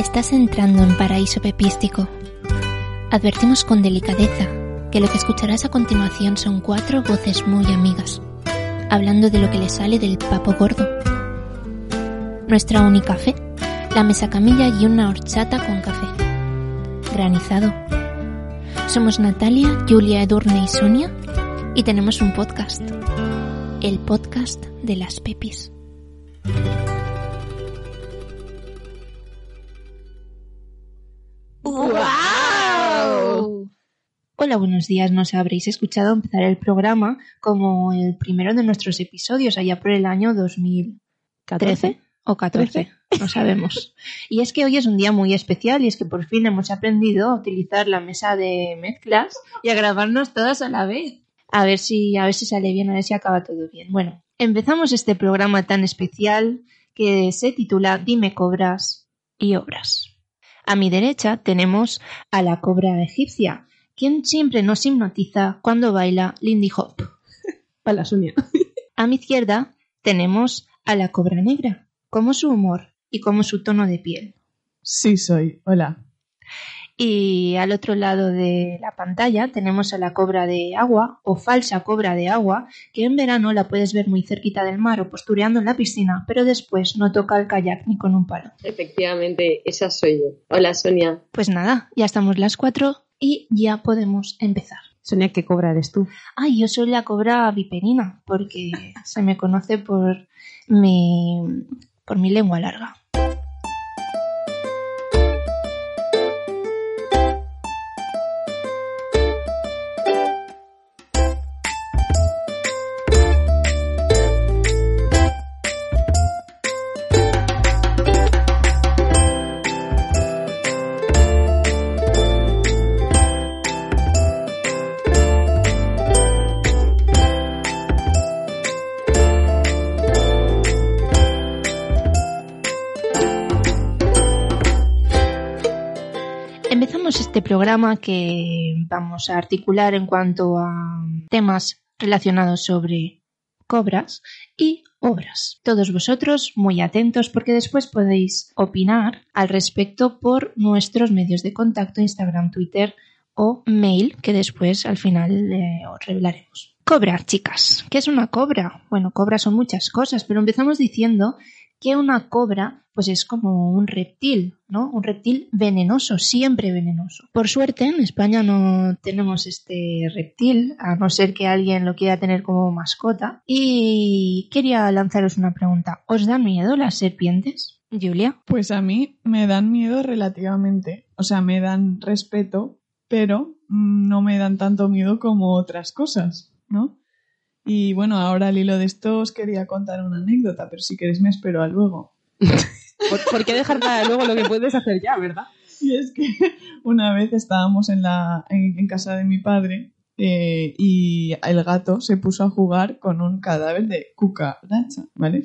Estás entrando en paraíso pepístico. Advertimos con delicadeza que lo que escucharás a continuación son cuatro voces muy amigas, hablando de lo que le sale del papo gordo. Nuestra única fe, la mesa camilla y una horchata con café. Granizado. Somos Natalia, Julia, Edurne y Sonia y tenemos un podcast. El podcast de las pepis. Hola, buenos días. Nos habréis escuchado empezar el programa como el primero de nuestros episodios allá por el año 2013 o 14, no sabemos. Y es que hoy es un día muy especial y es que por fin hemos aprendido a utilizar la mesa de mezclas y a grabarnos todas a la vez. A ver si a ver si sale bien, a ver si acaba todo bien. Bueno, empezamos este programa tan especial que se titula Dime cobras y obras. A mi derecha tenemos a la cobra egipcia, quien siempre nos hipnotiza cuando baila Lindy Hop. Para la Sonia. A mi izquierda tenemos a la cobra negra, como su humor y como su tono de piel. Sí, soy. Hola. Y al otro lado de la pantalla tenemos a la cobra de agua o falsa cobra de agua, que en verano la puedes ver muy cerquita del mar o postureando en la piscina, pero después no toca el kayak ni con un palo. Efectivamente, esa soy yo. Hola, Sonia. Pues nada, ya estamos las cuatro y ya podemos empezar. Sonia, ¿qué cobra eres tú? Ay, yo soy la cobra viperina, porque se me conoce por mi, por mi lengua larga. Este programa que vamos a articular en cuanto a temas relacionados sobre cobras y obras. Todos vosotros muy atentos porque después podéis opinar al respecto por nuestros medios de contacto, Instagram, Twitter o mail, que después al final eh, os revelaremos. Cobra, chicas. ¿Qué es una cobra? Bueno, cobra son muchas cosas, pero empezamos diciendo que una cobra pues es como un reptil, ¿no? Un reptil venenoso, siempre venenoso. Por suerte en España no tenemos este reptil, a no ser que alguien lo quiera tener como mascota. Y quería lanzaros una pregunta. ¿Os dan miedo las serpientes? Julia. Pues a mí me dan miedo relativamente. O sea, me dan respeto, pero mm, no me dan tanto miedo como otras cosas, ¿no? Y bueno, ahora al hilo de esto os quería contar una anécdota, pero si queréis me espero a luego. ¿Por, por qué dejar para luego lo que puedes hacer ya, verdad? Y es que una vez estábamos en, la, en, en casa de mi padre eh, y el gato se puso a jugar con un cadáver de cucaracha, ¿vale?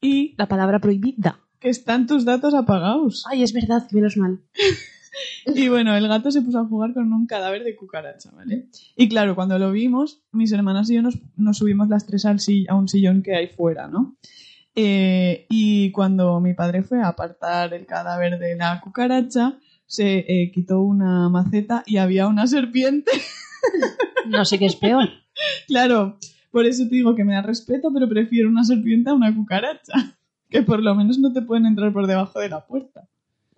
Y La palabra prohibida. que están tus datos apagados. Ay, es verdad, menos mal. Y bueno, el gato se puso a jugar con un cadáver de cucaracha, ¿vale? Y claro, cuando lo vimos, mis hermanas y yo nos, nos subimos las tres al a un sillón que hay fuera, ¿no? Eh, y cuando mi padre fue a apartar el cadáver de la cucaracha, se eh, quitó una maceta y había una serpiente. No sé qué es peor. claro, por eso te digo que me da respeto, pero prefiero una serpiente a una cucaracha. Que por lo menos no te pueden entrar por debajo de la puerta.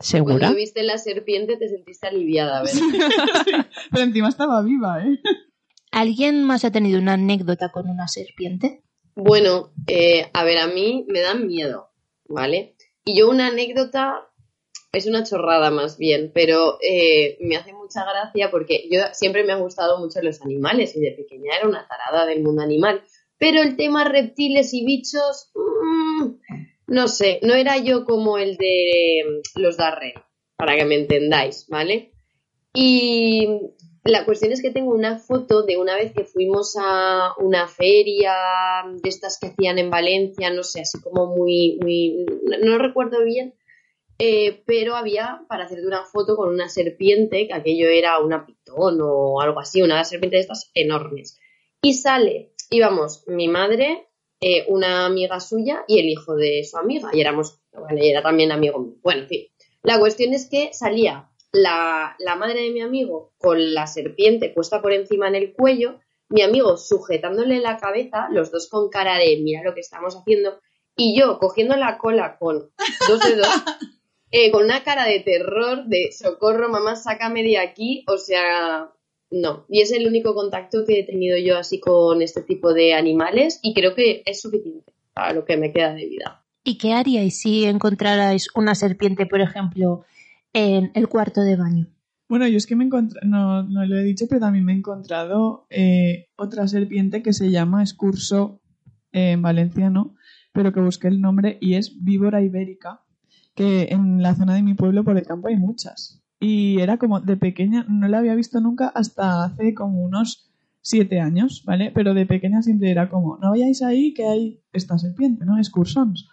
¿Segura? Cuando viste la serpiente te sentiste aliviada, ¿verdad? Pero encima estaba viva, ¿eh? ¿Alguien más ha tenido una anécdota con una serpiente? Bueno, eh, a ver, a mí me dan miedo, ¿vale? Y yo una anécdota es una chorrada más bien, pero eh, me hace mucha gracia porque yo siempre me han gustado mucho los animales y de pequeña era una tarada del mundo animal. Pero el tema reptiles y bichos, mm, no sé, no era yo como el de mm, los Darren, para que me entendáis, ¿vale? Y la cuestión es que tengo una foto de una vez que fuimos a una feria de estas que hacían en Valencia, no sé, así como muy, muy, no, recuerdo bien, eh, pero había para hacerte una foto con una serpiente, que aquello era una pitón o algo así, una serpiente de estas enormes. Y sale, íbamos mi madre, eh, una amiga suya y el hijo de su amiga, y éramos Vale, y era también amigo mío. Bueno, en fin. La cuestión es que salía la, la madre de mi amigo con la serpiente puesta por encima en el cuello, mi amigo sujetándole la cabeza, los dos con cara de mira lo que estamos haciendo, y yo cogiendo la cola con dos dedos, eh, con una cara de terror, de socorro, mamá, sácame de aquí, o sea, no. Y es el único contacto que he tenido yo así con este tipo de animales y creo que es suficiente para lo que me queda de vida. ¿Y qué haríais si encontrarais una serpiente, por ejemplo, en el cuarto de baño? Bueno, yo es que me encontré, no, no lo he dicho, pero también me he encontrado eh, otra serpiente que se llama escurso eh, en valenciano, pero que busqué el nombre y es víbora ibérica, que en la zona de mi pueblo por el campo hay muchas. Y era como de pequeña, no la había visto nunca hasta hace como unos siete años, ¿vale? Pero de pequeña siempre era como, no vayáis ahí que hay esta serpiente, ¿no? Escursons.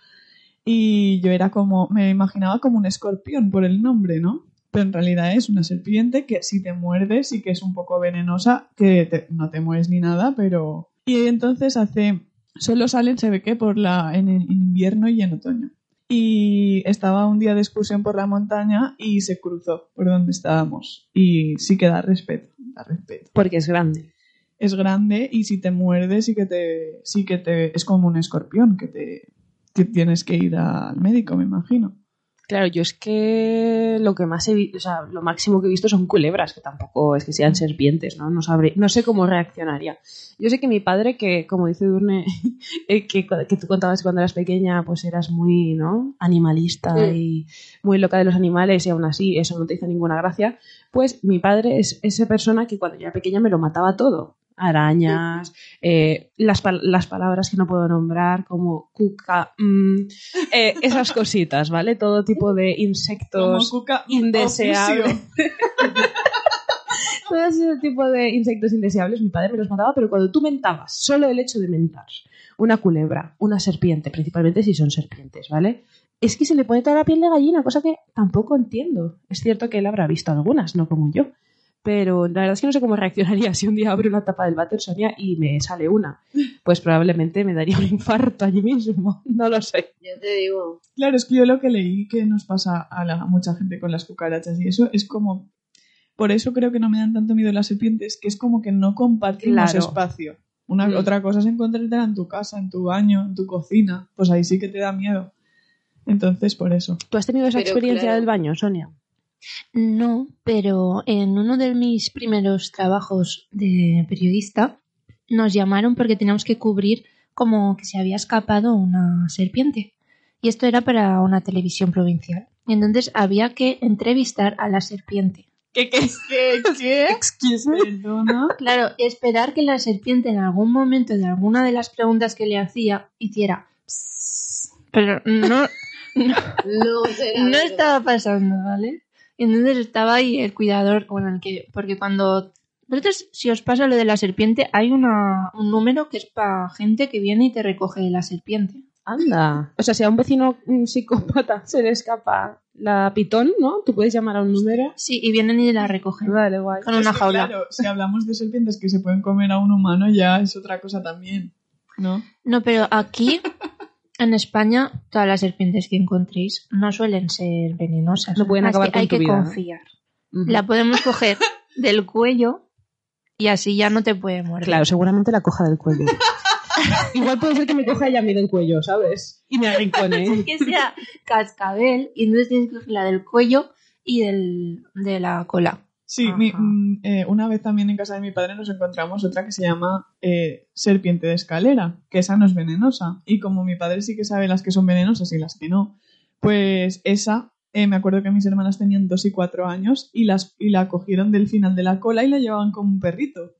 Y yo era como, me imaginaba como un escorpión por el nombre, ¿no? Pero en realidad es una serpiente que si te muerdes y que es un poco venenosa, que no te mueres ni nada, pero... Y entonces hace... Solo salen, se ve que por la, en invierno y en otoño. Y estaba un día de excursión por la montaña y se cruzó por donde estábamos. Y sí que da respeto, da respeto. Porque es grande. Es grande y si te muerdes sí que te, sí que te, es como un escorpión que te, que tienes que ir al médico, me imagino. Claro, yo es que lo que más he visto, o sea, lo máximo que he visto son culebras, que tampoco es que sean serpientes, ¿no? No sabré, no sé cómo reaccionaría. Yo sé que mi padre, que como dice Durne, eh, que, que tú contabas cuando eras pequeña, pues eras muy, ¿no? Animalista Sí. y muy loca de los animales y aún así eso no te hizo ninguna gracia. Pues mi padre es esa persona que cuando yo era pequeña me lo mataba todo. Arañas, eh, las, las palabras que no puedo nombrar, como cuca, mm, eh, esas cositas, ¿vale? Todo tipo de insectos cuca indeseables. todo ese tipo de insectos indeseables, mi padre me los mataba, pero cuando tú mentabas, solo el hecho de mentar una culebra, una serpiente, principalmente si son serpientes, ¿vale? Es que se le pone toda la piel de gallina, cosa que tampoco entiendo. Es cierto que él habrá visto algunas, no como yo. Pero la verdad es que no sé cómo reaccionaría si un día abro la tapa del váter Sonia y me sale una. Pues probablemente me daría un infarto allí mismo. No lo sé. Yo te digo, Claro, es que yo lo que leí que nos pasa a, la, a mucha gente con las cucarachas y eso es como... Por eso creo que no me dan tanto miedo las serpientes, que es como que no compartimos Claro. espacio. Una, Mm. Otra cosa es encontrártela en tu casa, en tu baño, en tu cocina. Pues ahí sí que te da miedo. Entonces, por eso. ¿Tú has tenido esa Pero experiencia claro. del baño, Sonia? No, pero en uno de mis primeros trabajos de periodista nos llamaron porque teníamos que cubrir como que se había escapado una serpiente. Y esto era para una televisión provincial. Y entonces había que entrevistar a la serpiente. ¿Qué, qué, qué, qué? Excuse me. Perdona. Claro, esperar que la serpiente en algún momento de alguna de las preguntas que le hacía hiciera "Psst", pero no, no, no no estaba pasando, ¿vale? Y entonces estaba ahí el cuidador con el que, porque cuando vosotros, si os pasa lo de la serpiente, hay una, un número que es para gente que viene y te recoge la serpiente. Anda. O sea, si a un vecino mm, psicópata se le escapa la pitón, ¿no? Tú puedes llamar a un número. Sí, y vienen y la recogen Vale, guay. con Es una jaula. Claro, si hablamos de serpientes que se pueden comer a un humano, ya es otra cosa también. ¿No? No, pero aquí, en España, todas las serpientes que encontréis no suelen ser venenosas. No pueden acabar que con hay tu que confiar. La podemos coger del cuello y así ya no te puede morder. Claro, seguramente la coja del cuello. Igual puede ser que me coja ella a mí del cuello, ¿sabes? Y me arrincone. que sea cascabel y entonces tienes que coger la del cuello y del, de la cola. Sí, mi- mm, eh, una vez también en casa de mi padre nos encontramos otra que se llama eh, serpiente de escalera, que esa no es venenosa. Y como mi padre sí que sabe las que son venenosas y las que no, pues esa, eh, me acuerdo que mis hermanas tenían dos y cuatro años y, las, y la cogieron del final de la cola y la llevaban como un perrito.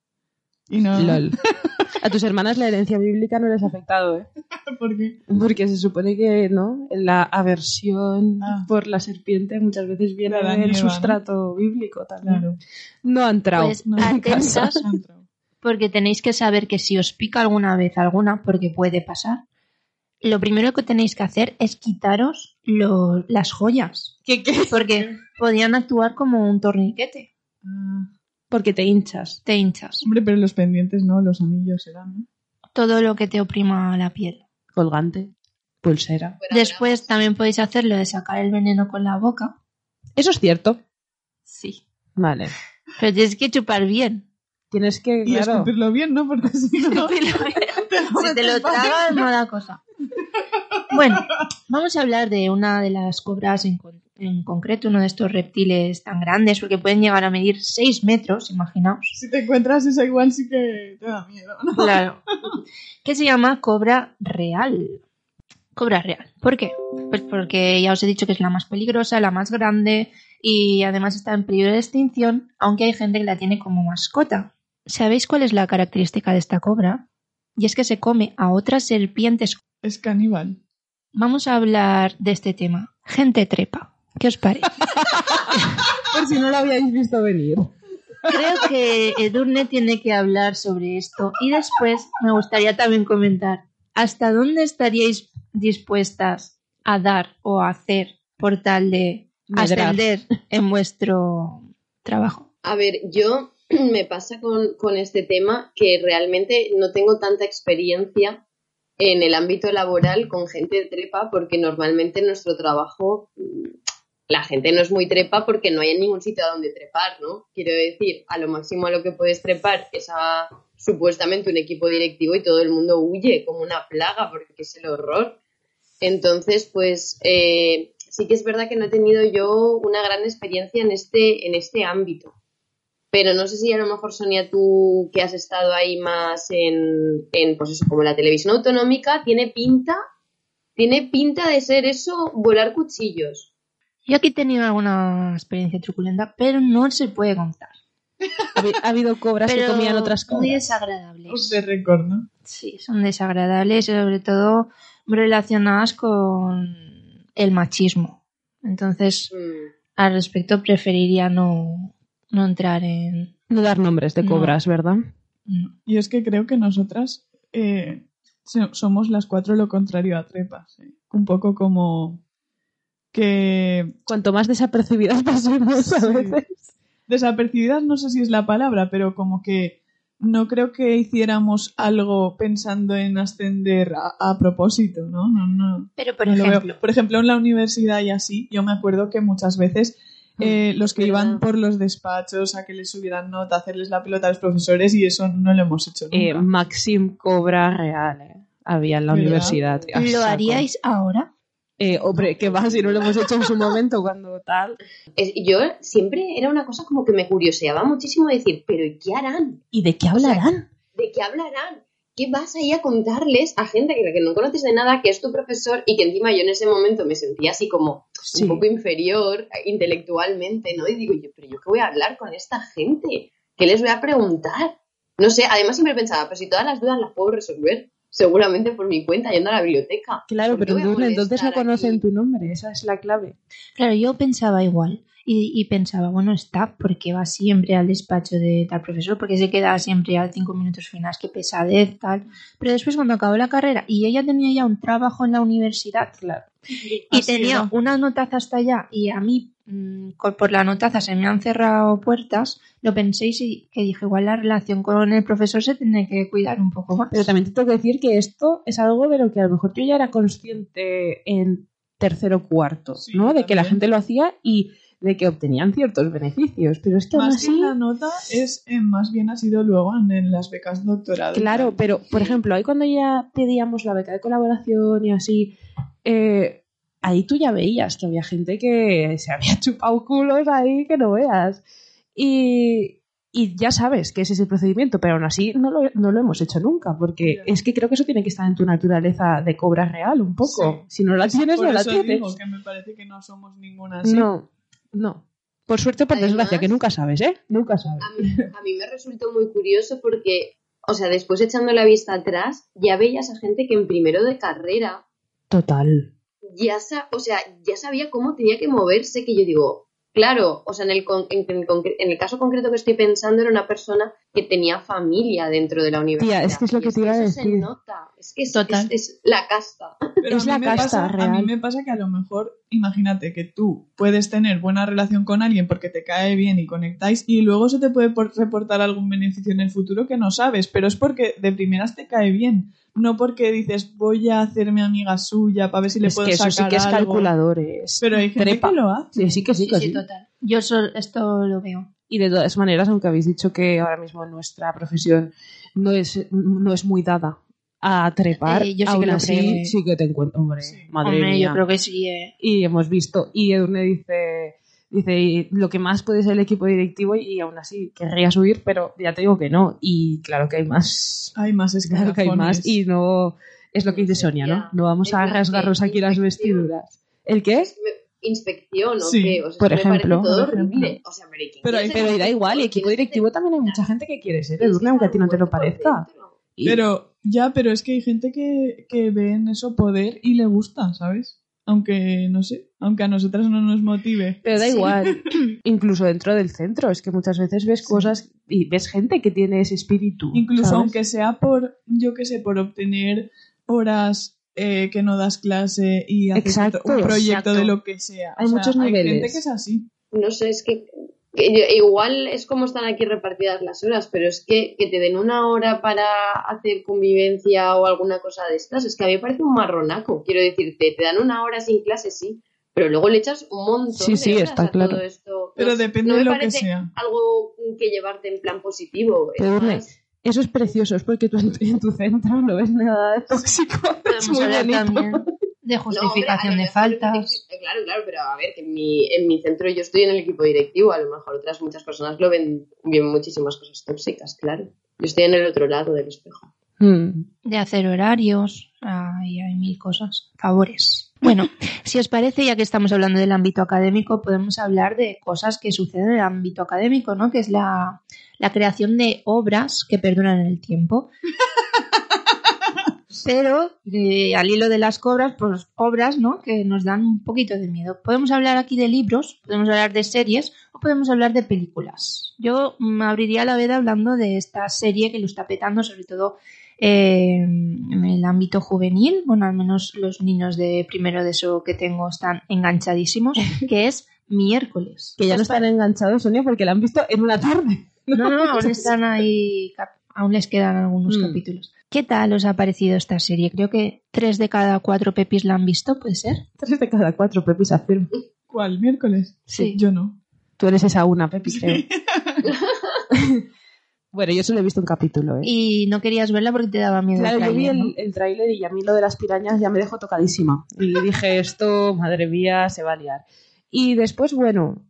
Y no, LOL. A tus hermanas la herencia bíblica no les ha afectado, ¿eh? porque Porque se supone que, ¿no? La aversión Ah. por la serpiente muchas veces viene del sustrato bíblico también. claro, No han entrado. Pues no, atentas porque tenéis que saber que si os pica alguna vez alguna, porque puede pasar, lo primero que tenéis que hacer es quitaros lo- las joyas, ¿Qué, qué? porque podían actuar como un torniquete. Ah, Porque te hinchas. Te hinchas. hombre, pero los pendientes no, los anillos eran, ¿no? Todo lo que te oprima la piel. Colgante. Pulsera. Después también podéis hacerlo de sacar el veneno con la boca. Eso es cierto. Sí. Vale. Pero tienes que chupar bien. Tienes que, Y claro, escupirlo bien, ¿no? Porque si no... si te lo tragas, no da cosa. Bueno, vamos a hablar de una de las cobras en, con- en concreto, uno de estos reptiles tan grandes, porque pueden llegar a medir 6 metros, imaginaos. Si te encuentras esa igual sí que te da miedo, ¿no? Claro. Que se llama cobra real. Cobra real. ¿Por qué? Pues porque ya os he dicho que es la más peligrosa, la más grande y además está en peligro de extinción, aunque hay gente que la tiene como mascota. ¿Sabéis cuál es la característica de esta cobra? Y es que se come a otras serpientes. Es caníbal. Vamos a hablar de este tema. Gente trepa. ¿Qué os parece? por si no lo habíais visto venir. Creo que Edurne tiene que hablar sobre esto y después me gustaría también comentar hasta dónde estaríais dispuestas a dar o a hacer por tal de Medrar. ascender en vuestro trabajo. A ver, yo me pasa con, con este tema que realmente no tengo tanta experiencia en el ámbito laboral con gente trepa porque normalmente en nuestro trabajo la gente no es muy trepa porque no hay ningún sitio a donde trepar, ¿no? Quiero decir, a lo máximo a lo que puedes trepar es a supuestamente un equipo directivo y todo el mundo huye como una plaga porque es el horror. Entonces, pues eh, sí que es verdad que no he tenido yo una gran experiencia en este, en este ámbito. Pero no sé si a lo mejor, Sonia, tú que has estado ahí más en, en pues eso, como la televisión autonómica, tiene pinta, tiene pinta de ser eso, volar cuchillos. Yo aquí he tenido alguna experiencia truculenta, pero no se puede contar. Ha, habi- ha habido cobras Pero que comían otras muy cobras. desagradables. De récord, ¿no? Sí, son desagradables y sobre todo relacionadas con el machismo. Entonces, Mm. al respecto preferiría no, no entrar en... No dar nombres de No. cobras, ¿verdad? no. Y es que creo que nosotras eh, so- somos las cuatro lo contrario a trepas. ¿eh? Un poco como que Cuanto más desapercibidas pasemos a Sí. veces. desapercibidas no sé si es la palabra, pero como que no creo que hiciéramos algo pensando en ascender a, a propósito, ¿no? No, no. Pero, por no ejemplo, Por ejemplo, en la universidad y así, yo me acuerdo que muchas veces eh, los que verdad. iban por los despachos a que les subieran nota, a hacerles la pelota a los profesores y eso no lo hemos hecho nunca. Eh, Maxim Cobra Real, ¿eh? Había en la ¿Verdad? universidad. ¿lo saco. haríais ahora? Eh, hombre, que va si no lo hemos hecho en su momento cuando tal. Es- yo siempre era una cosa como que me curioseaba muchísimo decir, pero ¿y qué harán? ¿Y de qué hablarán? ¿De qué hablarán? ¿Qué vas ahí a contarles a gente que, que no conoces de nada, que es tu profesor y que encima yo en ese momento me sentía así como Sí. un poco inferior intelectualmente, ¿no? Y digo yo, pero yo qué voy a hablar con esta gente, ¿qué les voy a preguntar? No sé, además siempre pensaba, pero si todas las dudas las puedo resolver, seguramente por mi cuenta, yendo a la biblioteca. Claro, ¿Por qué pero entonces no conocen aquí? tu nombre, esa es la clave. Claro, yo pensaba igual. Y, y pensaba, bueno, está porque va siempre al despacho de tal profesor, porque se queda siempre a cinco minutos finales, qué pesadez, tal. Pero después cuando acabó la carrera y ella tenía ya un trabajo en la universidad, Claro. y Así tenía era. una notaza hasta allá y a mí por la notaza se me han cerrado puertas, lo pensé y que dije, igual la relación con el profesor se tiene que cuidar un poco más. Pero también te tengo que decir que esto es algo de lo que a lo mejor yo ya era consciente en tercero o cuarto, Sí, ¿no? De que la gente lo hacía y de que obtenían ciertos beneficios. Pero es que Más que así. la nota, es, eh, más bien ha sido luego en, en las becas doctorales. Claro, pero por ejemplo, ahí cuando ya pedíamos la beca de colaboración y así, eh, ahí tú ya veías que había gente que se había chupado culos ahí que no veas. Y, y ya sabes que ese es el procedimiento, pero aún así no lo, no lo hemos hecho nunca, porque es que creo que eso tiene que estar en tu naturaleza de cobra real un poco. Sí. Si no la tienes, Por no la eso tienes. digo que me parece que no somos ninguna así. No, no. Por suerte o por Además- desgracia, que nunca sabes, ¿eh? Nunca sabes. A mí, a mí me resultó muy curioso porque, o sea, después echando la vista atrás, ya veías a gente que en primero de carrera Total. Ya, o sea, ya sabía cómo tenía que moverse, que yo digo, claro, o sea, en el, en, en el caso concreto que estoy pensando era una persona que tenía familia dentro de la universidad. es que es lo que te iba a eso se decir. nota. Es que es, Total. es- es la casta. Pero Es a la mí me casta pasa, A real. mí me pasa que a lo mejor, imagínate que tú puedes tener buena relación con alguien porque te cae bien y conectáis y luego se te puede por- reportar algún beneficio en el futuro que no sabes, pero es porque de primeras te cae bien, no porque dices voy a hacerme amiga suya para ver si le es puedo que eso sacar sí que es algo". calculadores. Pero hay gente Trepa. que lo hace. Sí, sí que sí, Sí, que sí, sí. total. Yo sol- esto lo veo. Y de todas maneras, aunque habéis dicho que ahora mismo nuestra profesión no es, no es muy dada a trepar, Eh, yo sí aún que así creo, eh. sí que te encuentro, hombre, Sí. madre Hombre, mía. yo creo que sí. eh. Y hemos visto, y Edurne dice, dice, lo que más puede ser el equipo directivo y aún así querría subir, pero ya te digo que no. Y claro que hay más, Hay más claro que hay más escalafones. y no, es lo que dice Sonia, ¿no? No vamos a rasgarnos aquí las vestiduras. ¿El qué? Me- Inspección, ¿o Sí, qué? O sea, por es que me ejemplo. parece todo horrible. O sea, pero, ¿y quién Pero quiere hay- ser Pero da igual, y ¿Quién equipo directivo también hay mucha gente que quiere ser Edurne, que aunque a ti no te lo parezca. Pero ya, pero es que hay gente que, que ve en eso poder y le gusta, ¿sabes? Aunque, no sé, aunque a nosotras no nos motive. Pero da Sí. igual, incluso dentro del centro, es que muchas veces ves cosas y ves gente que tiene ese espíritu. Incluso ¿sabes? aunque sea por, yo qué sé, por obtener horas eh, que no das clase y hacer Exacto, un proyecto exacto. de lo que sea. Hay muchos Hay niveles. gente que es así. No sé, es que, que yo- igual es como están aquí repartidas las horas, pero es que, que te den una hora para hacer convivencia o alguna cosa de estas, es que a mí me parece un marronaco. Quiero decirte, te dan una hora sin clase, sí, pero luego le echas un montón Sí, de sí, horas está a claro. todo esto. Pero No- depende no de me lo que parece sea. algo que llevarte en plan positivo. es más- Eso es precioso, es porque tú en, en tu centro no ves nada de tóxico. Podemos muy hablar bonito. también de No, hombre, justificación de faltas. eh, Claro, claro, pero a ver, que en mi, en mi centro yo estoy en el equipo directivo, a lo mejor otras muchas personas lo ven, ven muchísimas cosas tóxicas, claro. Yo estoy en el otro lado del espejo. Mm. de hacer horarios, hay, hay mil cosas, favores. Bueno, si os parece, ya que estamos hablando del ámbito académico, podemos hablar de cosas que suceden en el ámbito académico, ¿no? Que es la, la creación de obras que perduran en el tiempo. Pero eh, al hilo de las cobras, pues obras, ¿no? Que nos dan un poquito de miedo. Podemos hablar aquí de libros, podemos hablar de series o podemos hablar de películas. Yo me abriría la veda hablando de esta serie que lo está petando, sobre todo eh, en el ámbito juvenil. Bueno, al menos los niños de primero de eso que tengo están enganchadísimos, que es miércoles. Que ya no están enganchados, Sonia, porque la han visto en una tarde. no, no, aún están ahí, aún les quedan algunos Mm. capítulos. ¿Qué tal os ha parecido esta serie? Creo que tres de cada cuatro pepis la han visto, ¿puede ser? Tres de cada cuatro, Pepis afirma. ¿Cuál? ¿Miércoles? Sí. Yo no. Tú eres esa una, Pepis, creo. bueno, yo solo he visto un capítulo, ¿eh? Y no querías verla porque te daba miedo. Claro, el yo vi tráiler, ¿no? el, el tráiler y a mí lo de las pirañas ya me dejó tocadísima. Y dije, esto, madre mía, se va a liar. Y después, bueno,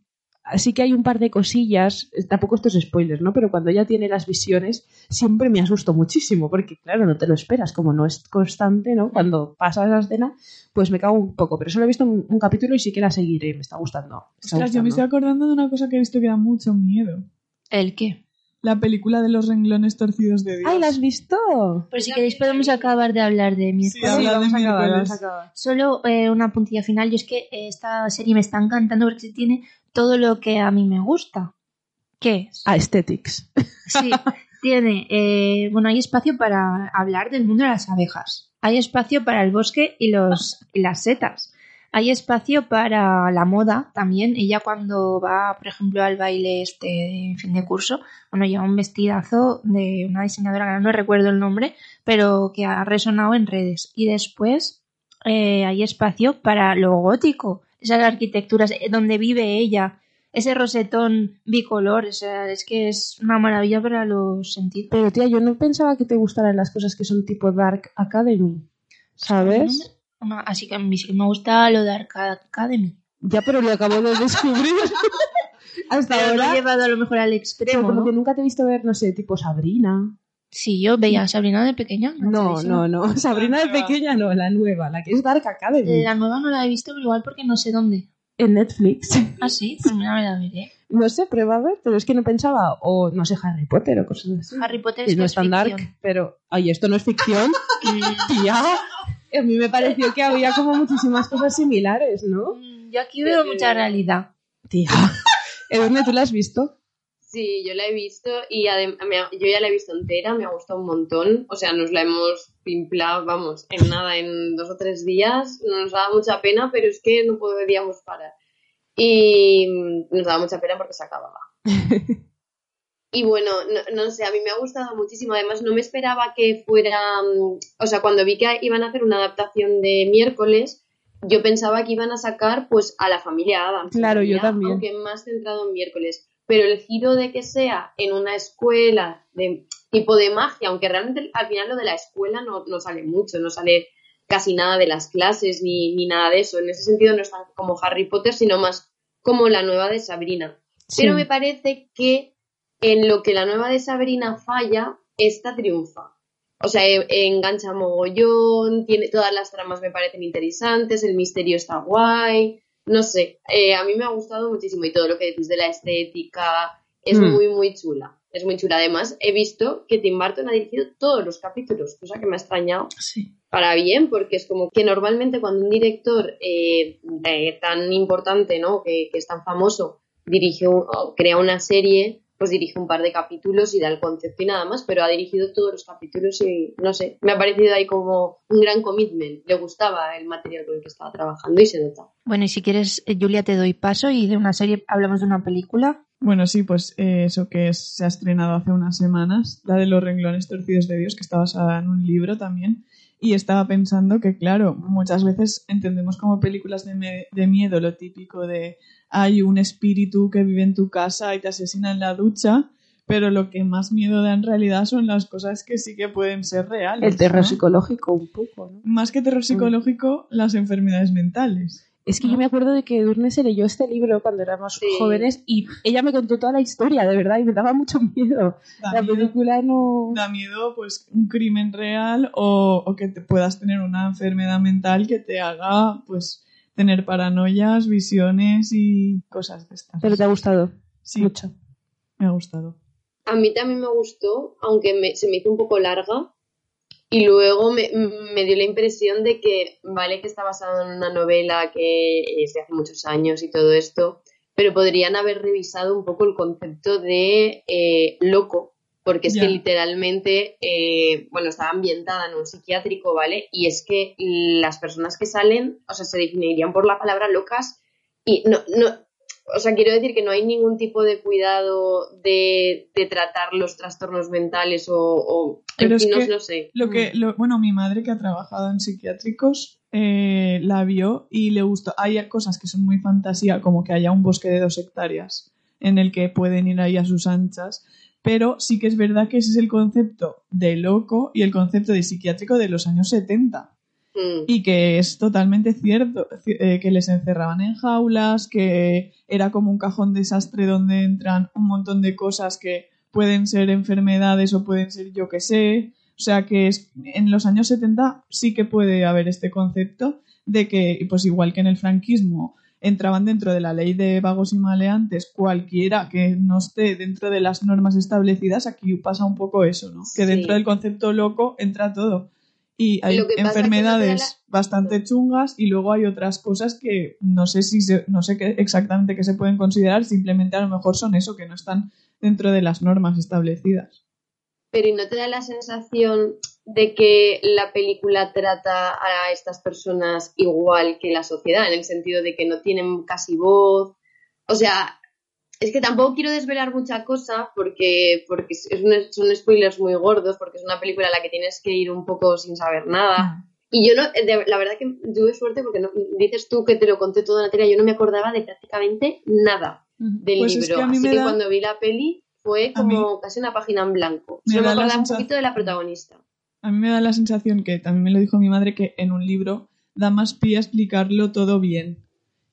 sí que hay un par de cosillas, eh, tampoco esto es spoiler, ¿no? Pero cuando ella tiene las visiones, siempre me asusto muchísimo, porque claro, no te lo esperas, como no es constante, ¿no? Cuando pasa esa escena, pues me cago un poco. Pero solo he visto un, un capítulo y sí que la seguiré, me está gustando. me está Ostras, yo me estoy acordando de una cosa que he visto que da mucho miedo. ¿El qué? La película de los renglones torcidos de Dios. ¡Ay, la has visto! Pero si queréis podemos acabar de hablar de Sí, miércoles. habla de vamos a acabar, miércoles. vamos a acabar. Solo eh, una puntilla final. Yo es que eh, esta serie me está encantando porque tiene todo lo que a mí me gusta. ¿Qué es? Aesthetics. Sí, tiene, eh, bueno, hay espacio para hablar del mundo de las abejas. Hay espacio para el bosque y, los, y las setas. Hay espacio para la moda también. Ella cuando va, por ejemplo, al baile este de fin de curso, bueno, lleva un vestidazo de una diseñadora que no recuerdo el nombre, pero que ha resonado en redes. Y después eh, hay espacio para lo gótico, esas arquitecturas eh, donde vive ella, ese rosetón bicolor, o sea, es que es una maravilla para los sentidos. Pero tía, yo no pensaba que te gustaran las cosas que son tipo Dark Academy. ¿Sabes? Así que a mí sí que me gusta lo de Arcade Academy. Ya, pero lo acabo de descubrir. Hasta Pero lo he ahora. llevado a lo mejor al Pero extremo, como ¿no? que nunca te he visto ver, no sé, tipo Sabrina. Sí, yo veía a Sabrina de pequeña. No, no, no. Sabrina de pequeña no, la nueva, la que es Dark Academy. La nueva no la he visto, pero igual porque no sé dónde. En Netflix. Ah, sí, pues mira, me la veré. No sé, prueba a ver, pero es que no pensaba, o no sé, Harry Potter o cosas así. Harry Potter Que es no que es tan dark, pero. Ay, esto no es ficción. Tía. A mí me pareció que había como muchísimas cosas similares, ¿no? mm, Yo aquí veo mucha realidad. Tía. ¿Eh, ¿Dónde tú la has visto? Sí, yo la he visto y adem- me ha- yo ya la he visto entera, me ha gustado un montón. O sea, nos la hemos pimplado, vamos, en nada, en dos o tres días. Nos daba mucha pena, pero es que no podíamos parar. Y nos daba mucha pena porque se acababa. Y bueno, no, no sé, a mí me ha gustado muchísimo. Además, no me esperaba que fuera. mm, O sea, cuando vi que iban a hacer una adaptación de miércoles, yo pensaba que iban a sacar pues a la familia Adams. Claro, yo también. Aunque más centrado en miércoles. Pero el giro de que sea en una escuela de tipo de magia, aunque realmente al final lo de la escuela no, no sale mucho, no sale casi nada de las clases ni, ni nada de eso. En ese sentido no es tan como Harry Potter, sino más como la nueva de Sabrina. Pero me parece que en lo que la nueva de Sabrina falla, esta triunfa. O sea, e- engancha mogollón, tiene todas las tramas me parecen interesantes, el misterio está guay, no sé, eh, a mí me ha gustado muchísimo y todo lo que decís de la estética es Hmm. muy, muy chula. Es muy chula. Además, he visto que Tim Burton ha dirigido todos los capítulos, cosa que me ha extrañado Sí. para bien, porque es como que normalmente cuando un director eh, eh, tan importante, ¿no? Que, que es tan famoso, dirige o crea una serie, pues dirige un par de capítulos y da el concepto y nada más, pero ha dirigido todos los capítulos y no sé, me ha parecido ahí como un gran commitment. Le gustaba el material con el que estaba trabajando y se nota. Bueno, y si quieres, eh, Julia, te doy paso y de una serie hablamos de una película. Bueno, sí, pues eh, eso que es- se ha estrenado hace unas semanas, la de los renglones torcidos de Dios, que está basada en un libro también. Y estaba pensando que, claro, muchas veces entendemos como películas de, de miedo lo típico de hay un espíritu que vive en tu casa y te asesina en la ducha, pero lo que más miedo da en realidad son las cosas que sí que pueden ser reales. El terror ¿no? psicológico un poco, ¿no? Más que terror psicológico, las enfermedades mentales. Es que yo me acuerdo de que Durne se leyó este libro cuando éramos Sí. jóvenes y ella me contó toda la historia, de verdad, y me daba mucho miedo. Da la miedo. película no... da miedo pues un crimen real o, o que te puedas tener una enfermedad mental que te haga pues tener paranoias, visiones y cosas de estas. Pero te ha gustado sí, mucho. me ha gustado. A mí también me gustó, aunque me- se me hizo un poco larga. Y luego me, me dio la impresión de que, vale, que está basado en una novela que es de hace muchos años y todo esto, pero podrían haber revisado un poco el concepto de eh, loco, porque es que literalmente, eh, bueno, estaba ambientada en un psiquiátrico, ¿vale? Y es que las personas que salen, o sea, se definirían por la palabra locas y no, no, o sea, quiero decir que no hay ningún tipo de cuidado de, de tratar los trastornos mentales o, o Pero en es fin, no, que no sé. Lo que, lo- bueno, mi madre que ha trabajado en psiquiátricos eh, la vio y le gustó. Hay cosas que son muy fantasía, como que haya un bosque de dos hectáreas en el que pueden ir ahí a sus anchas, pero sí que es verdad que ese es el concepto de loco y el concepto de psiquiátrico de los años 70 Mm. y que es totalmente cierto, ci- eh, que les encerraban en jaulas, que era como un cajón desastre donde entran un montón de cosas que pueden ser enfermedades o pueden ser yo que sé. O sea que es, en los años 70 sí que puede haber este concepto de que, pues igual que en el franquismo, entraban dentro de la ley de vagos y maleantes cualquiera que no esté dentro de las normas establecidas, aquí pasa un poco eso, ¿no? Que Sí. dentro del concepto loco entra todo. Y hay es que enfermedades la- bastante chungas y luego hay otras cosas que no sé si se- no sé qué exactamente qué se pueden considerar, simplemente a lo mejor son eso, que no están dentro de las normas establecidas. Pero ¿y no te da la sensación de que la película trata a estas personas igual que la sociedad, en el sentido de que no tienen casi voz? O sea, es que tampoco quiero desvelar mucha cosa porque, porque es un- son spoilers muy gordos, porque es una película a la que tienes que ir un poco sin saber nada. Y yo no, de- la verdad que tuve suerte porque no, dices tú que te lo conté todo, Natalia, yo no me acordaba de prácticamente nada del Pues es libro. que Así me que da- cuando vi la peli fue como casi una página en blanco. me Solo me acordaba un poquito de la protagonista. A mí me da la sensación que también me lo dijo mi madre que en un libro da más pie a explicarlo todo bien.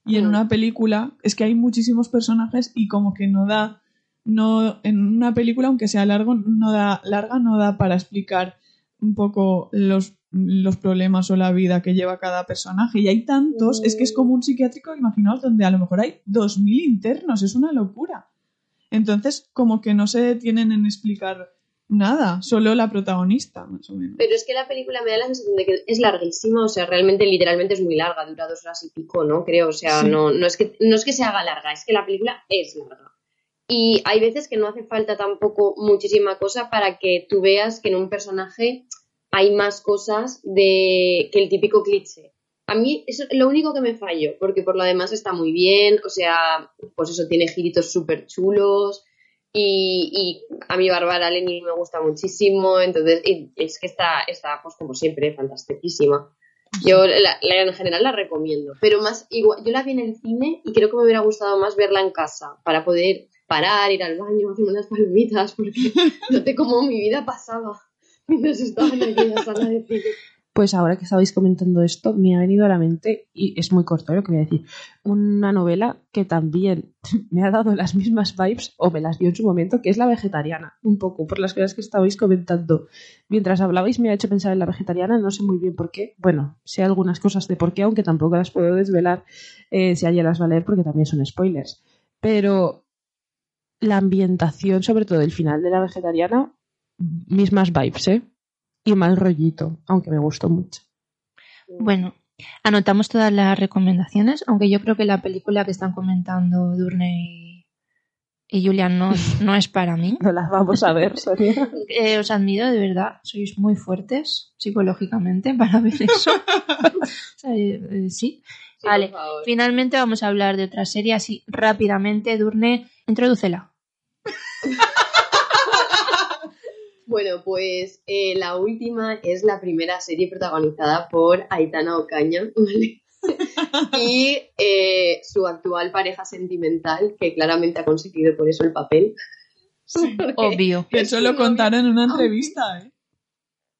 Y en una película es que hay muchísimos personajes y como que no da no en una película aunque sea largo no da larga no da para explicar un poco los los problemas o la vida que lleva cada personaje y hay tantos, es que es como un psiquiátrico, imaginaos, donde a lo mejor hay 2.000 internos, es una locura. Entonces, como que no se detienen en explicar nada, solo la protagonista, más o menos. Pero es que la película me da la sensación de que es larguísima, o sea, realmente, literalmente es muy larga, dura dos horas y pico, ¿no? Creo, o sea, Sí. no, no, es que, no es que se haga larga, es que la película es larga. Y hay veces que no hace falta tampoco muchísima cosa para que tú veas que en un personaje hay más cosas de que el típico cliché. A mí eso es lo único que me fallo, porque por lo demás está muy bien, o sea, pues eso tiene giritos súper chulos y, y a mí Bárbara Lenny me gusta muchísimo, entonces es que está, está pues como siempre, fantastiquísima. Yo la- en general la recomiendo, pero más igual, yo la vi en el cine y creo que me hubiera gustado más verla en casa para poder parar, ir al baño, hacerme unas palomitas, porque noté cómo mi vida pasaba mientras estaba en aquella sala de cine. Pues ahora que estabais comentando esto, me ha venido a la mente, y es muy corto ¿eh? lo que voy a decir, una novela que también me ha dado las mismas vibes, o me las dio en su momento, que es La Vegetariana, un poco, por las cosas que estabais comentando. Mientras hablabais me ha hecho pensar en La Vegetariana, no sé muy bien por qué. Bueno, sé algunas cosas de por qué, aunque tampoco las puedo desvelar eh, si alguien las va a leer, porque también son spoilers. Pero la ambientación, sobre todo el final de La Vegetariana, mismas vibes, ¿eh? Y mal rollito, aunque me gustó mucho. Bueno, anotamos todas las recomendaciones, aunque yo creo que la película que están comentando Durne y, y Julian no, no es para mí. No las vamos a ver, Sonia. Eh, os admiro, de verdad. Sois muy fuertes psicológicamente para ver eso. Eh, eh, sí. Sí, Vale. Finalmente vamos a hablar de otra serie así rápidamente. Durne, introdúcela. Bueno, pues eh, la última es la primera serie protagonizada por Aitana Ocaña, ¿vale? y eh, su actual pareja sentimental, que claramente ha conseguido por eso el papel. Sí. Obvio. Que eso lo contaron en una entrevista, ¿eh?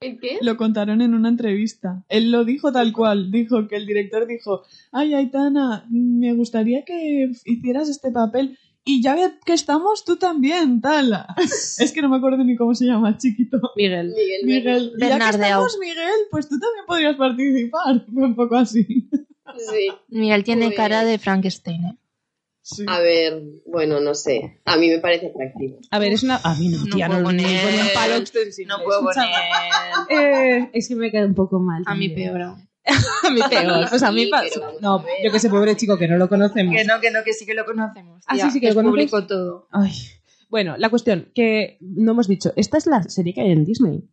¿El qué? Lo contaron en una entrevista. Él lo dijo tal cual. Dijo que el director dijo, ay, Aitana, me gustaría que hicieras este papel. Y ya que estamos, tú también, tal. es que no me acuerdo ni cómo se llama, chiquito. Miguel. Miguel, Miguel. Y ya que estamos, Miguel, pues tú también podrías participar. Un poco así. Sí. Miguel tiene cara de Frankenstein. ¿eh? Sí. A ver, bueno, no sé. A mí me parece atractivo. A ver, es una. A mí no, No tía, puedo no, no, poner- palo extensible. No puedo poner. Eh, es que me queda un poco mal. A mí peor aún. a mí peor. Pues a mí Sí, pero No, yo que sé, pobre chico, que no lo conocemos. Que no, que no, que sí que lo conocemos. Ah, sí, sí que es lo público todo. Ay. Bueno, la cuestión que no hemos dicho. Esta es la serie que hay en Disney.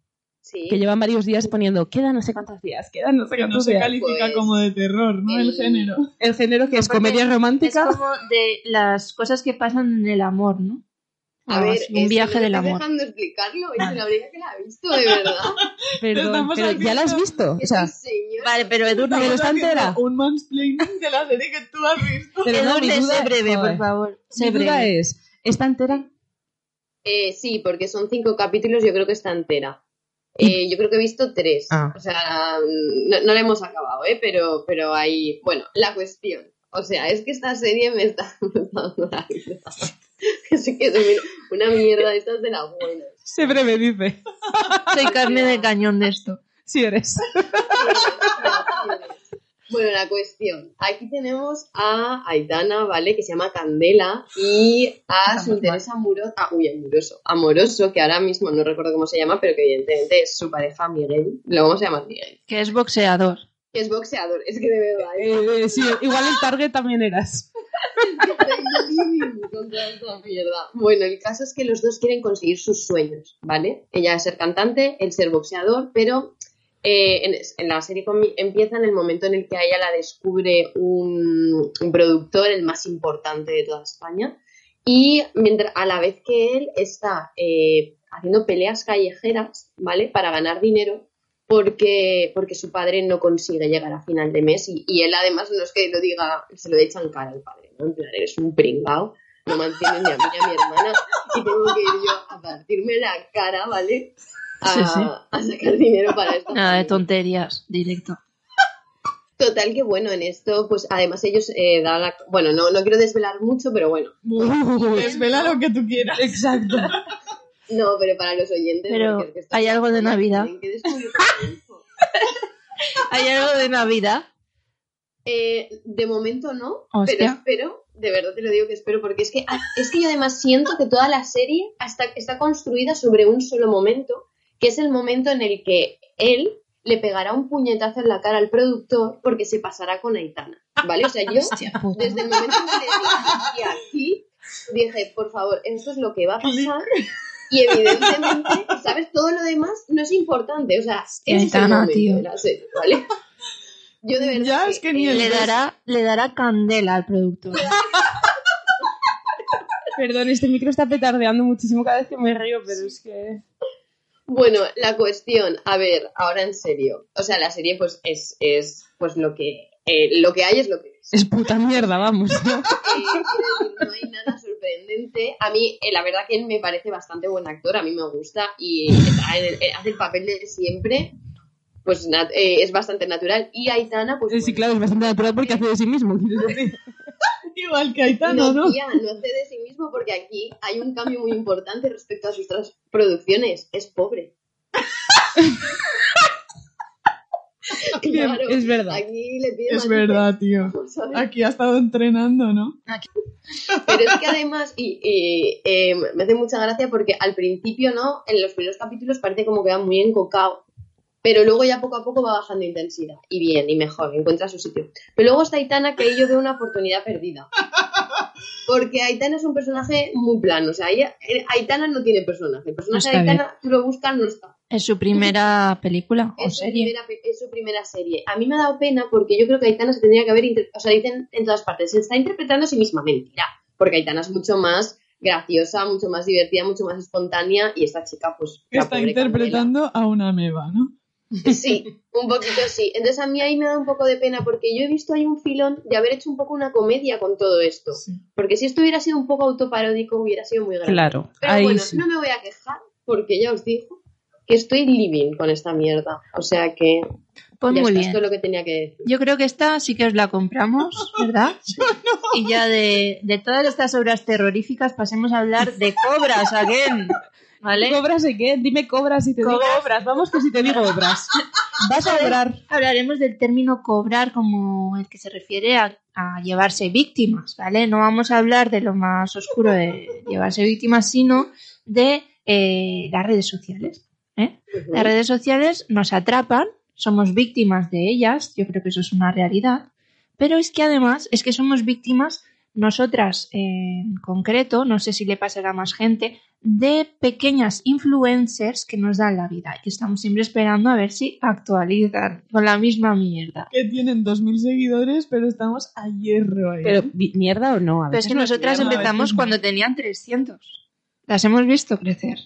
Sí. Que llevan varios días poniendo, quedan no sé cuántos días, quedan no sé Que no cuántos se días. califica Pues, como de terror, ¿no? El, el- género. El género que No, es comedia Es romántica. como de las cosas que pasan en el amor, ¿no? A Algo ver, un viaje del estoy amor. dejando explicarlo. Es la única que la ha visto, de verdad. Perdón, Estamos pero aquí ¿ya la has visto? O sea, señor. Vale, pero Edurne, Pero está entera. Un mansplaining de la serie que tú has visto. pero no, mi Edurne, duda, sé breve, por favor. Sé mi duda breve. es, ¿está entera? Eh, sí, porque son cinco capítulos, yo creo que está entera. Eh, yo creo que he visto tres. Ah. O sea, no, no la hemos acabado, ¿eh? Pero, pero hay. Bueno, la cuestión. O sea, es que esta serie me está, me que es una mierda de estas de las buenas. Se breve, dice. Soy carne de cañón de esto. Si eres. Bueno, la cuestión. Aquí tenemos a Aitana, ¿vale? Que se llama Candela y a su interés amoroso, ah, uy, amoroso, amoroso, que ahora mismo no recuerdo cómo se llama, pero que evidentemente es su pareja Miguel. Lo vamos a llamar Miguel. Que es boxeador. Es boxeador, es que de verdad. ¿eh? Eh, sí, igual el target también eras. Bueno, el caso es que los dos quieren conseguir sus sueños, ¿vale? Ella es ser cantante, él ser boxeador, pero eh, en, en la serie empieza en el momento en el que a ella la descubre un, un productor, el más importante de toda España, y mientras, a la vez que él está eh, haciendo peleas callejeras, ¿vale? Para ganar dinero, porque, porque su padre no consigue llegar a final de mes y, y él además no es que lo diga, se lo echa en cara al padre, ¿no? En plan, eres un pringao, no mantienes ni a mí ni a mi hermana y tengo que ir yo a partirme la cara, ¿vale? A, Sí, sí. a sacar dinero para esto. Nada de tonterías, directo. Total que bueno, en esto, pues además ellos eh, dan la... Bueno, no, no quiero desvelar mucho, pero bueno. Desvela lo que tú quieras. Exacto. No, pero para los oyentes... Pero, es que ¿hay algo de Navidad? que. ¿Hay algo de Navidad? Eh, de momento no, Hostia. pero espero, de verdad te lo digo que espero, porque es que, ah, es que yo además siento que toda la serie hasta, está construida sobre un solo momento, que es el momento en el que él le pegará un puñetazo en la cara al productor porque se pasará con Aitana, ¿vale? O sea, yo desde el momento en que le dije, y aquí dije, por favor, esto es lo que va a pasar. Y evidentemente, ¿sabes? Todo lo demás no es importante. O sea, ese es el momento tío. de la serie, ¿vale? Yo de verdad. Ya, es que ni el- Le dará, le dará candela al productor. Perdón, este micro está petardeando muchísimo cada vez que me río, pero es que... Bueno, la cuestión, a ver, ahora en serio. O sea, la serie, pues, es, es pues lo que. eh, lo que hay es lo que es. Es puta mierda, vamos. Eh, quiero decir, no hay nada sorprendente. A mí, eh, la verdad que él me parece bastante buen actor, a mí me gusta y el- eh, hace el papel de siempre. Pues eh, es bastante natural. Y Aitana, pues. Eh, sí, bueno, claro, es bastante natural porque hace de sí mismo. Igual que Aitana, No, ¿no? tía, no hace de sí mismo porque aquí hay un cambio muy importante respecto a sus otras producciones. Es pobre. Claro, Es verdad. Aquí le Es verdad, tío. ¿sabes? Aquí ha estado entrenando, ¿no? Pero es que además, y, y, eh, me hace mucha gracia porque al principio, ¿no? En los primeros capítulos parece como que va muy encocado. Pero luego ya poco a poco va bajando intensidad. Y bien, y mejor, encuentra su sitio. Pero luego está Aitana, que ahí yo veo una oportunidad perdida. Porque Aitana es un personaje muy plano. O sea, ella- eh, Aitana no tiene personaje. El personaje No de Aitana, tú lo buscas, no está. Es su primera película o Es su, serie. primera, es su primera serie. A mí me ha dado pena porque yo creo que Aitana se tendría que haber... inter- O sea, dicen en todas partes, se está interpretando a sí misma. Mentira. Porque Aitana es mucho más graciosa, mucho más divertida, mucho más espontánea y esta chica, pues... Está interpretando a una meba, ¿no? Sí, un poquito sí. Entonces a mí ahí me da un poco de pena porque yo he visto ahí un filón de haber hecho un poco una comedia con todo esto. Sí. Porque si esto hubiera sido un poco autoparódico hubiera sido muy grande. Claro, Pero ahí bueno, sí. no me voy a quejar porque ya os digo estoy living con esta mierda. O sea que Pues ya muy está, bien. esto es lo que tenía que decir. Yo creo que esta sí que os la compramos, ¿verdad? Y ya de, de todas estas obras terroríficas pasemos a hablar de Cobras again. ¿Vale? ¿Cobras de qué? Dime cobras y te digo Cobras. obras. Vamos que si te digo obras. Vas a obrar. Hablaremos del término cobrar como el que se refiere a, a llevarse víctimas, ¿vale? No vamos a hablar de lo más oscuro de llevarse víctimas, sino de eh, las redes sociales. ¿Eh? Las redes sociales nos atrapan, somos víctimas de ellas, yo creo que eso es una realidad, pero es que además es que somos víctimas nosotras en concreto, no sé si le pasará a más gente, de pequeñas influencers que nos dan la vida y que estamos siempre esperando a ver si actualizan con la misma mierda. Que tienen 2.000 seguidores, pero estamos a hierro ahí. Pero, ¿mierda o no? A Pero es veces que no nosotras mierda, empezamos veces cuando tenían 300. Las hemos visto crecer.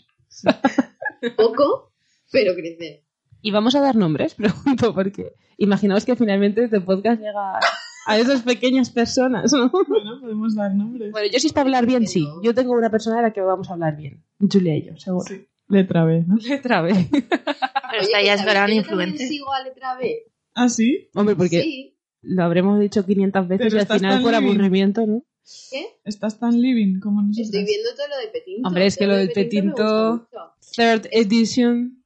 Poco, pero crecer. ¿Y vamos a dar nombres? Pregunto, porque imaginaos que finalmente este podcast llega a esas pequeñas personas, ¿no? Bueno, podemos dar nombres. Bueno, yo sí para hablar bien, sí. Yo tengo una persona de la que vamos a hablar bien. Julia y yo, seguro. Sí. Letra B, ¿no? Letra B. Pero esta ya es ¿sabéis gran yo influencer. sigo a letra B? ¿Ah, sí? Hombre, porque Sí. lo habremos dicho 500 veces Pero y al final por aburrimiento, ¿no? ¿Qué? Estás tan living como nosotros. Estoy viendo todo lo de Petinto. Hombre, es que Todo lo de del Petinto. Third edition.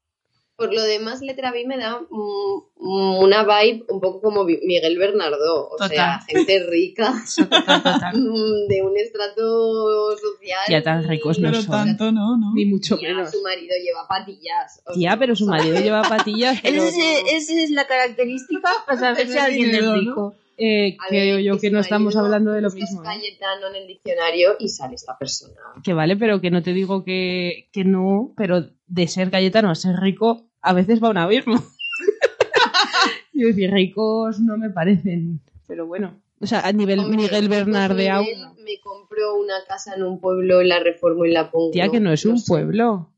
Por lo demás, letra B me da mm, una vibe un poco como Miguel Bernardo. O Total. sea, gente rica, Total, total. de un estrato social. Ya tan ricos no Pero son. tanto no, ¿no? Ni mucho Tía, menos. su marido lleva patillas. o Tía, sea, pero su marido lleva patillas. pero. Esa es la característica para saber si alguien es dinero, ¿no? Eh, creo ver, yo que no estamos hablando de lo mismo. ¿eh? Cayetano en el diccionario y sale esta persona. Que vale, pero que no te digo que, que no, pero de ser Cayetano a ser rico, a veces va un abismo. Quiero decir, ricos no me parecen, pero bueno. O sea, a nivel Hombre, Miguel Bernard de pues Aula. Me compro una casa en un pueblo, la reformo y la pongo. Tía, que no es un sé. pueblo.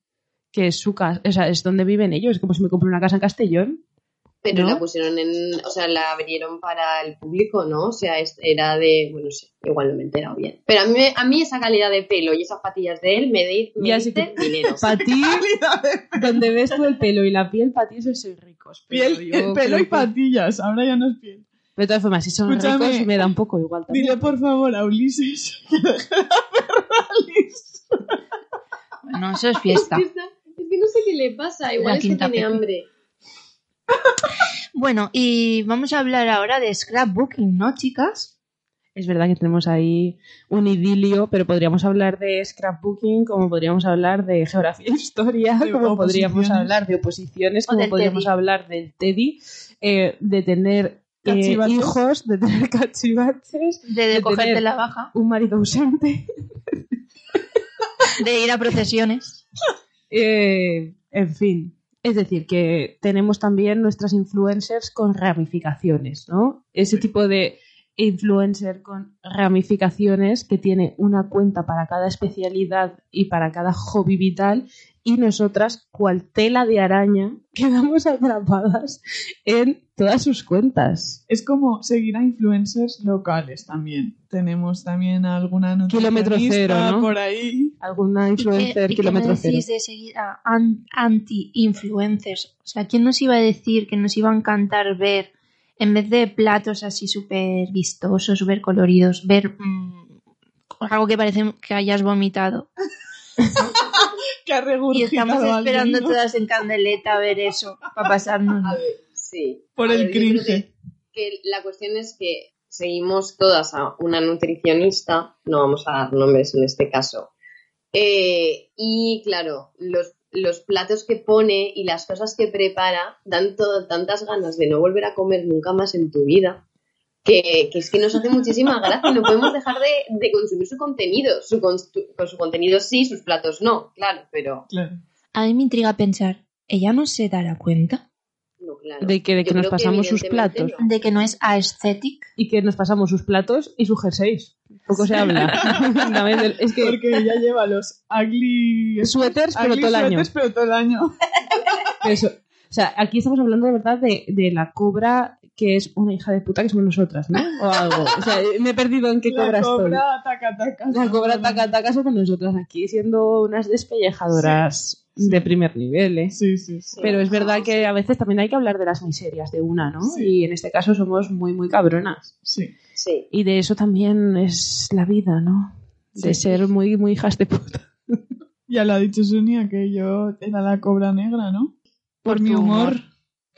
Que es su casa, o sea, es donde viven ellos. Es como si me compro una casa en Castellón. Pero ¿no? la pusieron en, o sea, la abrieron para el público, ¿no? O sea, es- era de, bueno, no sé, igual no me he enterado bien. Pero a mí, me- a mí esa calidad de pelo y esas patillas de él me, di- me que- dinero. Para ti, donde ves tú el pelo y la piel, para ti eso soy ricos. Pero Piel, yo pelo y que- patillas. Ahora ya no es piel. De todas formas, si son Escúchame. ricos, me da un poco igual también. Dile por favor a Ulises que deje de hacer. Bueno, eso es fiesta. Es que, está- es que no sé qué le pasa, igual La es que tiene Pepe. hambre. Bueno, y vamos a hablar ahora de scrapbooking, ¿no, chicas? Es verdad que tenemos ahí un idilio, pero podríamos hablar de scrapbooking, como podríamos hablar de geografía e historia, De como podríamos hablar de oposiciones, como podríamos Teddy. hablar del TEDI, eh, de tener eh, hijos, de tener cachivaches, De, de De cogerte tener- la baja, un marido ausente. de ir a procesiones. Eh, en fin. Es decir, que tenemos también nuestras influencers con ramificaciones, ¿no? Ese tipo de influencer con ramificaciones que tiene una cuenta para cada especialidad y para cada hobby vital y nosotras, cual tela de araña, quedamos atrapadas en todas sus cuentas. Es como seguir a influencers locales también. Tenemos también alguna Kilómetro cero, ¿no? por ahí. Alguna influencer ¿Y qué, y qué me kilómetro cero. decís de seguir a an- anti-influencers? O sea, ¿quién nos iba a decir que nos iba a encantar ver, en vez de platos así súper vistosos, súper coloridos, ver mm, algo que parece que hayas vomitado? Que ha Y estamos alguien, esperando ¿no? todas en candeleta a ver eso, para pasarnos. A ver, sí. Por A el ver, cringe. Que, que la cuestión es que seguimos todas a una nutricionista, no vamos a dar nombres en este caso. Eh, y claro, los, los platos que pone y las cosas que prepara dan todo- tantas ganas de no volver a comer nunca más en tu vida. Que, que es que nos hace muchísima gracia, no podemos dejar de, de consumir su contenido. Su, con, con su contenido sí, sus platos no, claro, pero Claro. A mí me intriga pensar, ¿ella no se dará cuenta no, claro. De que, de que nos pasamos sus platos. no. de que no es aesthetic? y que nos pasamos sus platos y sus jerseys. Poco se habla. Es que Porque ella lleva los ugly Suéteres, pero ugly todo el año. suéteres, pero todo el año. eso. O sea, aquí estamos hablando de verdad de, de la cobra que es una hija de puta que somos nosotras, ¿no? O algo. O sea, me he perdido en qué La cobra estoy. cobra taca taca. La cobra taca taca somos nosotras aquí, siendo unas despellejadoras Sí. de primer nivel, ¿eh? Sí, sí, sí. Pero es verdad que a veces también hay que hablar de las miserias de una, ¿no? Sí. Y en este caso somos muy, muy cabronas. Sí. Sí. Y de eso también es la vida, ¿no? De Sí. ser muy, muy hijas de puta. Ya lo ha dicho Sonia que yo era la cobra negra, ¿no? Por, Por mi humor. humor.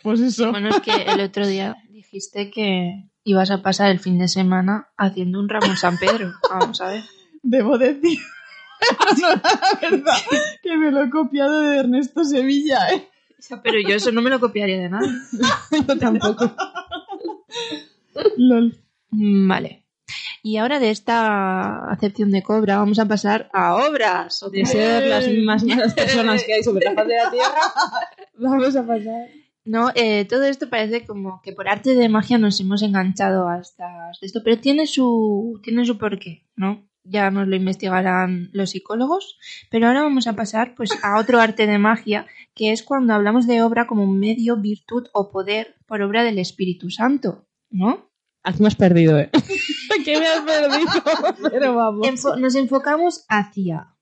Pues eso. Bueno, es que el otro día dijiste que ibas a pasar el fin de semana haciendo un Ramón San Pedro. Vamos a ver. Debo decir. no, la verdad, que me lo he copiado de Ernesto Sevilla, ¿eh? Pero yo eso no me lo copiaría de nada. Yo tampoco. Lol. Mm, Vale. Y ahora de esta acepción de cobra vamos a pasar a obras. De ser las más malas personas que hay sobre la faz de la tierra, vamos a pasar. No, eh, todo esto parece como que por arte de magia nos hemos enganchado hasta esto, pero tiene su, tiene su porqué, ¿no? Ya nos lo investigarán los psicólogos, pero ahora vamos a pasar pues a otro arte de magia, que es cuando hablamos de obra como medio, virtud o poder por obra del Espíritu Santo, ¿no? Aquí me has perdido, ¿eh? ¿Qué me has perdido? Pero vamos. Enfo- nos enfocamos hacia.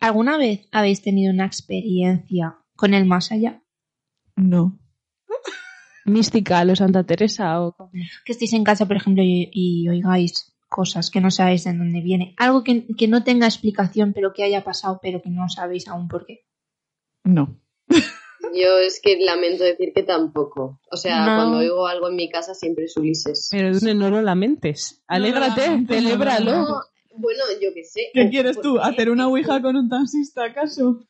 ¿Alguna vez habéis tenido una experiencia con el más allá? No. Mística, o Santa Teresa o... que estéis en casa, por ejemplo, y, y oigáis cosas que no sabéis de dónde viene. Algo que, que no tenga explicación, pero que haya pasado, pero que no sabéis aún por qué. No. Yo es que lamento decir que tampoco. O sea, No. cuando oigo algo en mi casa siempre es Ulises. Pero Dune, no lo lamentes. Alégrate, No celébralo. bueno, yo qué sé. ¿Qué quieres tú? ¿Hacer una ouija con un taxista acaso?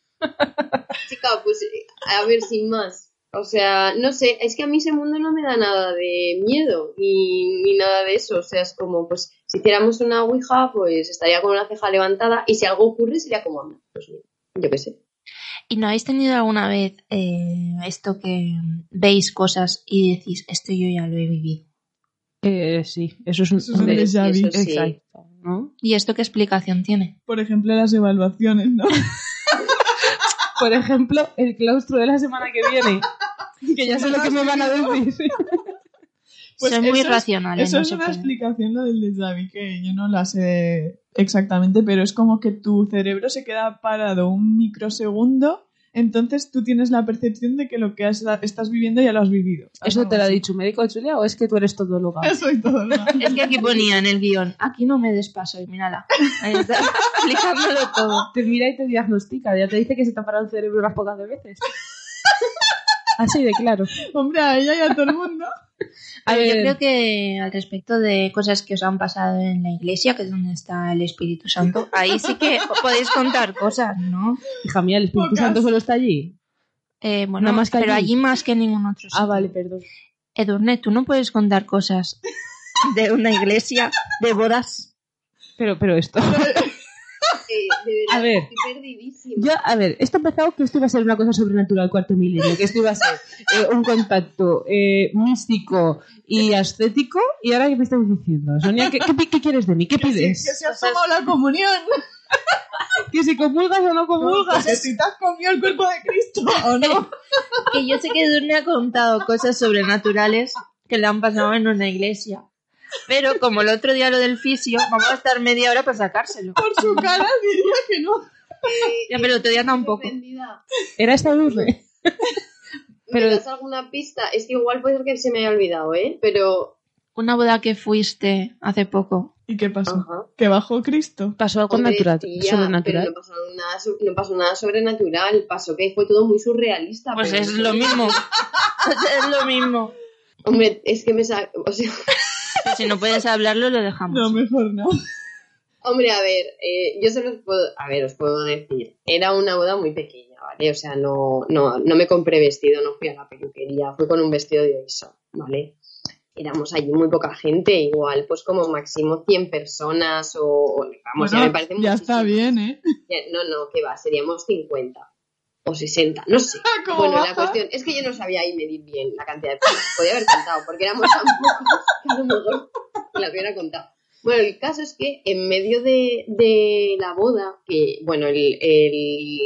Chica, pues a ver, sin más. O sea, no sé, es que a mí ese mundo no me da nada de miedo ni, ni nada de eso. O sea, es como, pues, si hiciéramos una ouija, pues estaría con una ceja levantada y si algo ocurre sería como, pues mira, yo qué sé. ¿Y no habéis tenido alguna vez eh, esto que veis cosas y decís, esto yo ya lo he vivido? Eh, sí, eso es un... Eso es un déjà vu. Sí. Exacto, ¿no? ¿Y esto qué explicación tiene? Por ejemplo, las evaluaciones, ¿no? Por ejemplo, el claustro de la semana que viene. Que ya sé lo que me van a decir. Pues Son muy eso es- racionales. Eso no es una puede. explicación lo del déjà vu, que yo no la sé exactamente, pero es como que tu cerebro se queda parado un microsegundo, entonces tú tienes la percepción de que lo que has- estás viviendo ya lo has vivido. ¿Eso te lo ha dicho un médico, Julia, o es que tú eres todóloga? Eso y todo. ¿no? Es que aquí ponía en el guion, aquí no me despaso y mírala. Ahí está, explicándolo todo. Te mira y te diagnostica. Ya te dice que se te ha parado el cerebro unas pocas de veces. Así de claro. Hombre, a ella y a todo el mundo. A Pero yo ver, creo que al respecto de cosas que os han pasado en la iglesia, que es donde está el Espíritu Santo, ahí sí que podéis contar cosas, ¿no? hija mía, el Espíritu. Santo solo está allí. Eh, bueno, Nada más que pero allí. allí más que en ningún otro Ah, sitio. vale, perdón. Edurne, tú no puedes contar cosas de una iglesia, de bodas. Pero, pero esto. De verdad, A ver. estoy perdidísima. Yo, a ver, esto ha empezado que esto iba a ser una cosa sobrenatural cuarto milenio, que esto iba a ser eh, un contacto eh, místico y ascético, y ahora ¿qué me estás diciendo? Sonia, ¿qué, qué, qué quieres de mí? ¿Qué Que si, que pides? si has tomado la comunión. ¿Que si comulgas o no comulgas? Que si te has comido el cuerpo de Cristo o no. Que yo sé que Edurne ha contado cosas sobrenaturales que le han pasado en una iglesia. Pero como el otro día lo del fisio, vamos a estar media hora para sacárselo. Por su cara diría que no. Ya, pero el otro día tampoco. Era esta dulce. Pero- ¿Me das alguna pista? Es que igual puede ser que se me haya olvidado, ¿eh? Pero... Una boda que fuiste hace poco. ¿Y qué pasó? Ajá. Que bajó Cristo. Pasó algo Hombre, natural, tía, sobrenatural. Pero no pasó, nada, no pasó nada sobrenatural. Pasó que fue todo muy surrealista. Pues pero es lo mismo. es lo mismo. Hombre, es que me sa... O sea, Si no puedes hablarlo, lo dejamos. No, mejor no. hombre, a ver, eh, yo se los puedo... A ver, os puedo decir. Era una boda muy pequeña, ¿vale? O sea, no, no, no me compré vestido, no fui a la peluquería. Fui con un vestido de eso, ¿vale? Éramos allí muy poca gente, igual, pues como máximo 100 personas o... o- Vamos, ya me parece ya está bien, ¿eh? No, no, que va, seríamos 50 o 60, no sé. ¿Cómo Bueno, baja? la cuestión es que yo no sabía ahí medir bien la cantidad de personas. Podía haber contado, porque éramos tan pocos que a lo mejor las hubiera contado. Bueno, el caso es que en medio de, de la boda, que, bueno, el, el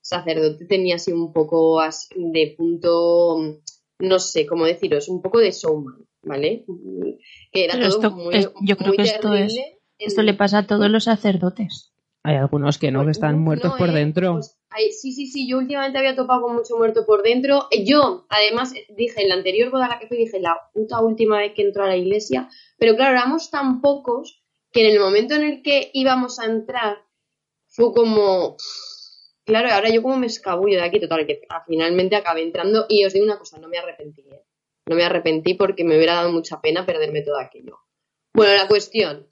sacerdote tenía así un poco de punto, no sé cómo deciros, un poco de showman, ¿vale? Que era Pero todo esto muy, es- yo creo muy que esto es- terrible en- Esto le pasa a todos los sacerdotes. Hay algunos que no, que están muertos no, por ¿eh? dentro. Pues, sí, sí, sí, yo últimamente había topado con mucho muerto por dentro. Eh, Yo, además, dije, en la anterior boda a la que fui, dije, la puta última vez que entró a la iglesia. Pero claro, éramos tan pocos que en el momento en el que íbamos a entrar, fue como... Claro, ahora yo como me escabullo de aquí, total, que finalmente acabé entrando y os digo una cosa, no me arrepentí. ¿eh? No me arrepentí porque me hubiera dado mucha pena perderme todo aquello. Bueno, la cuestión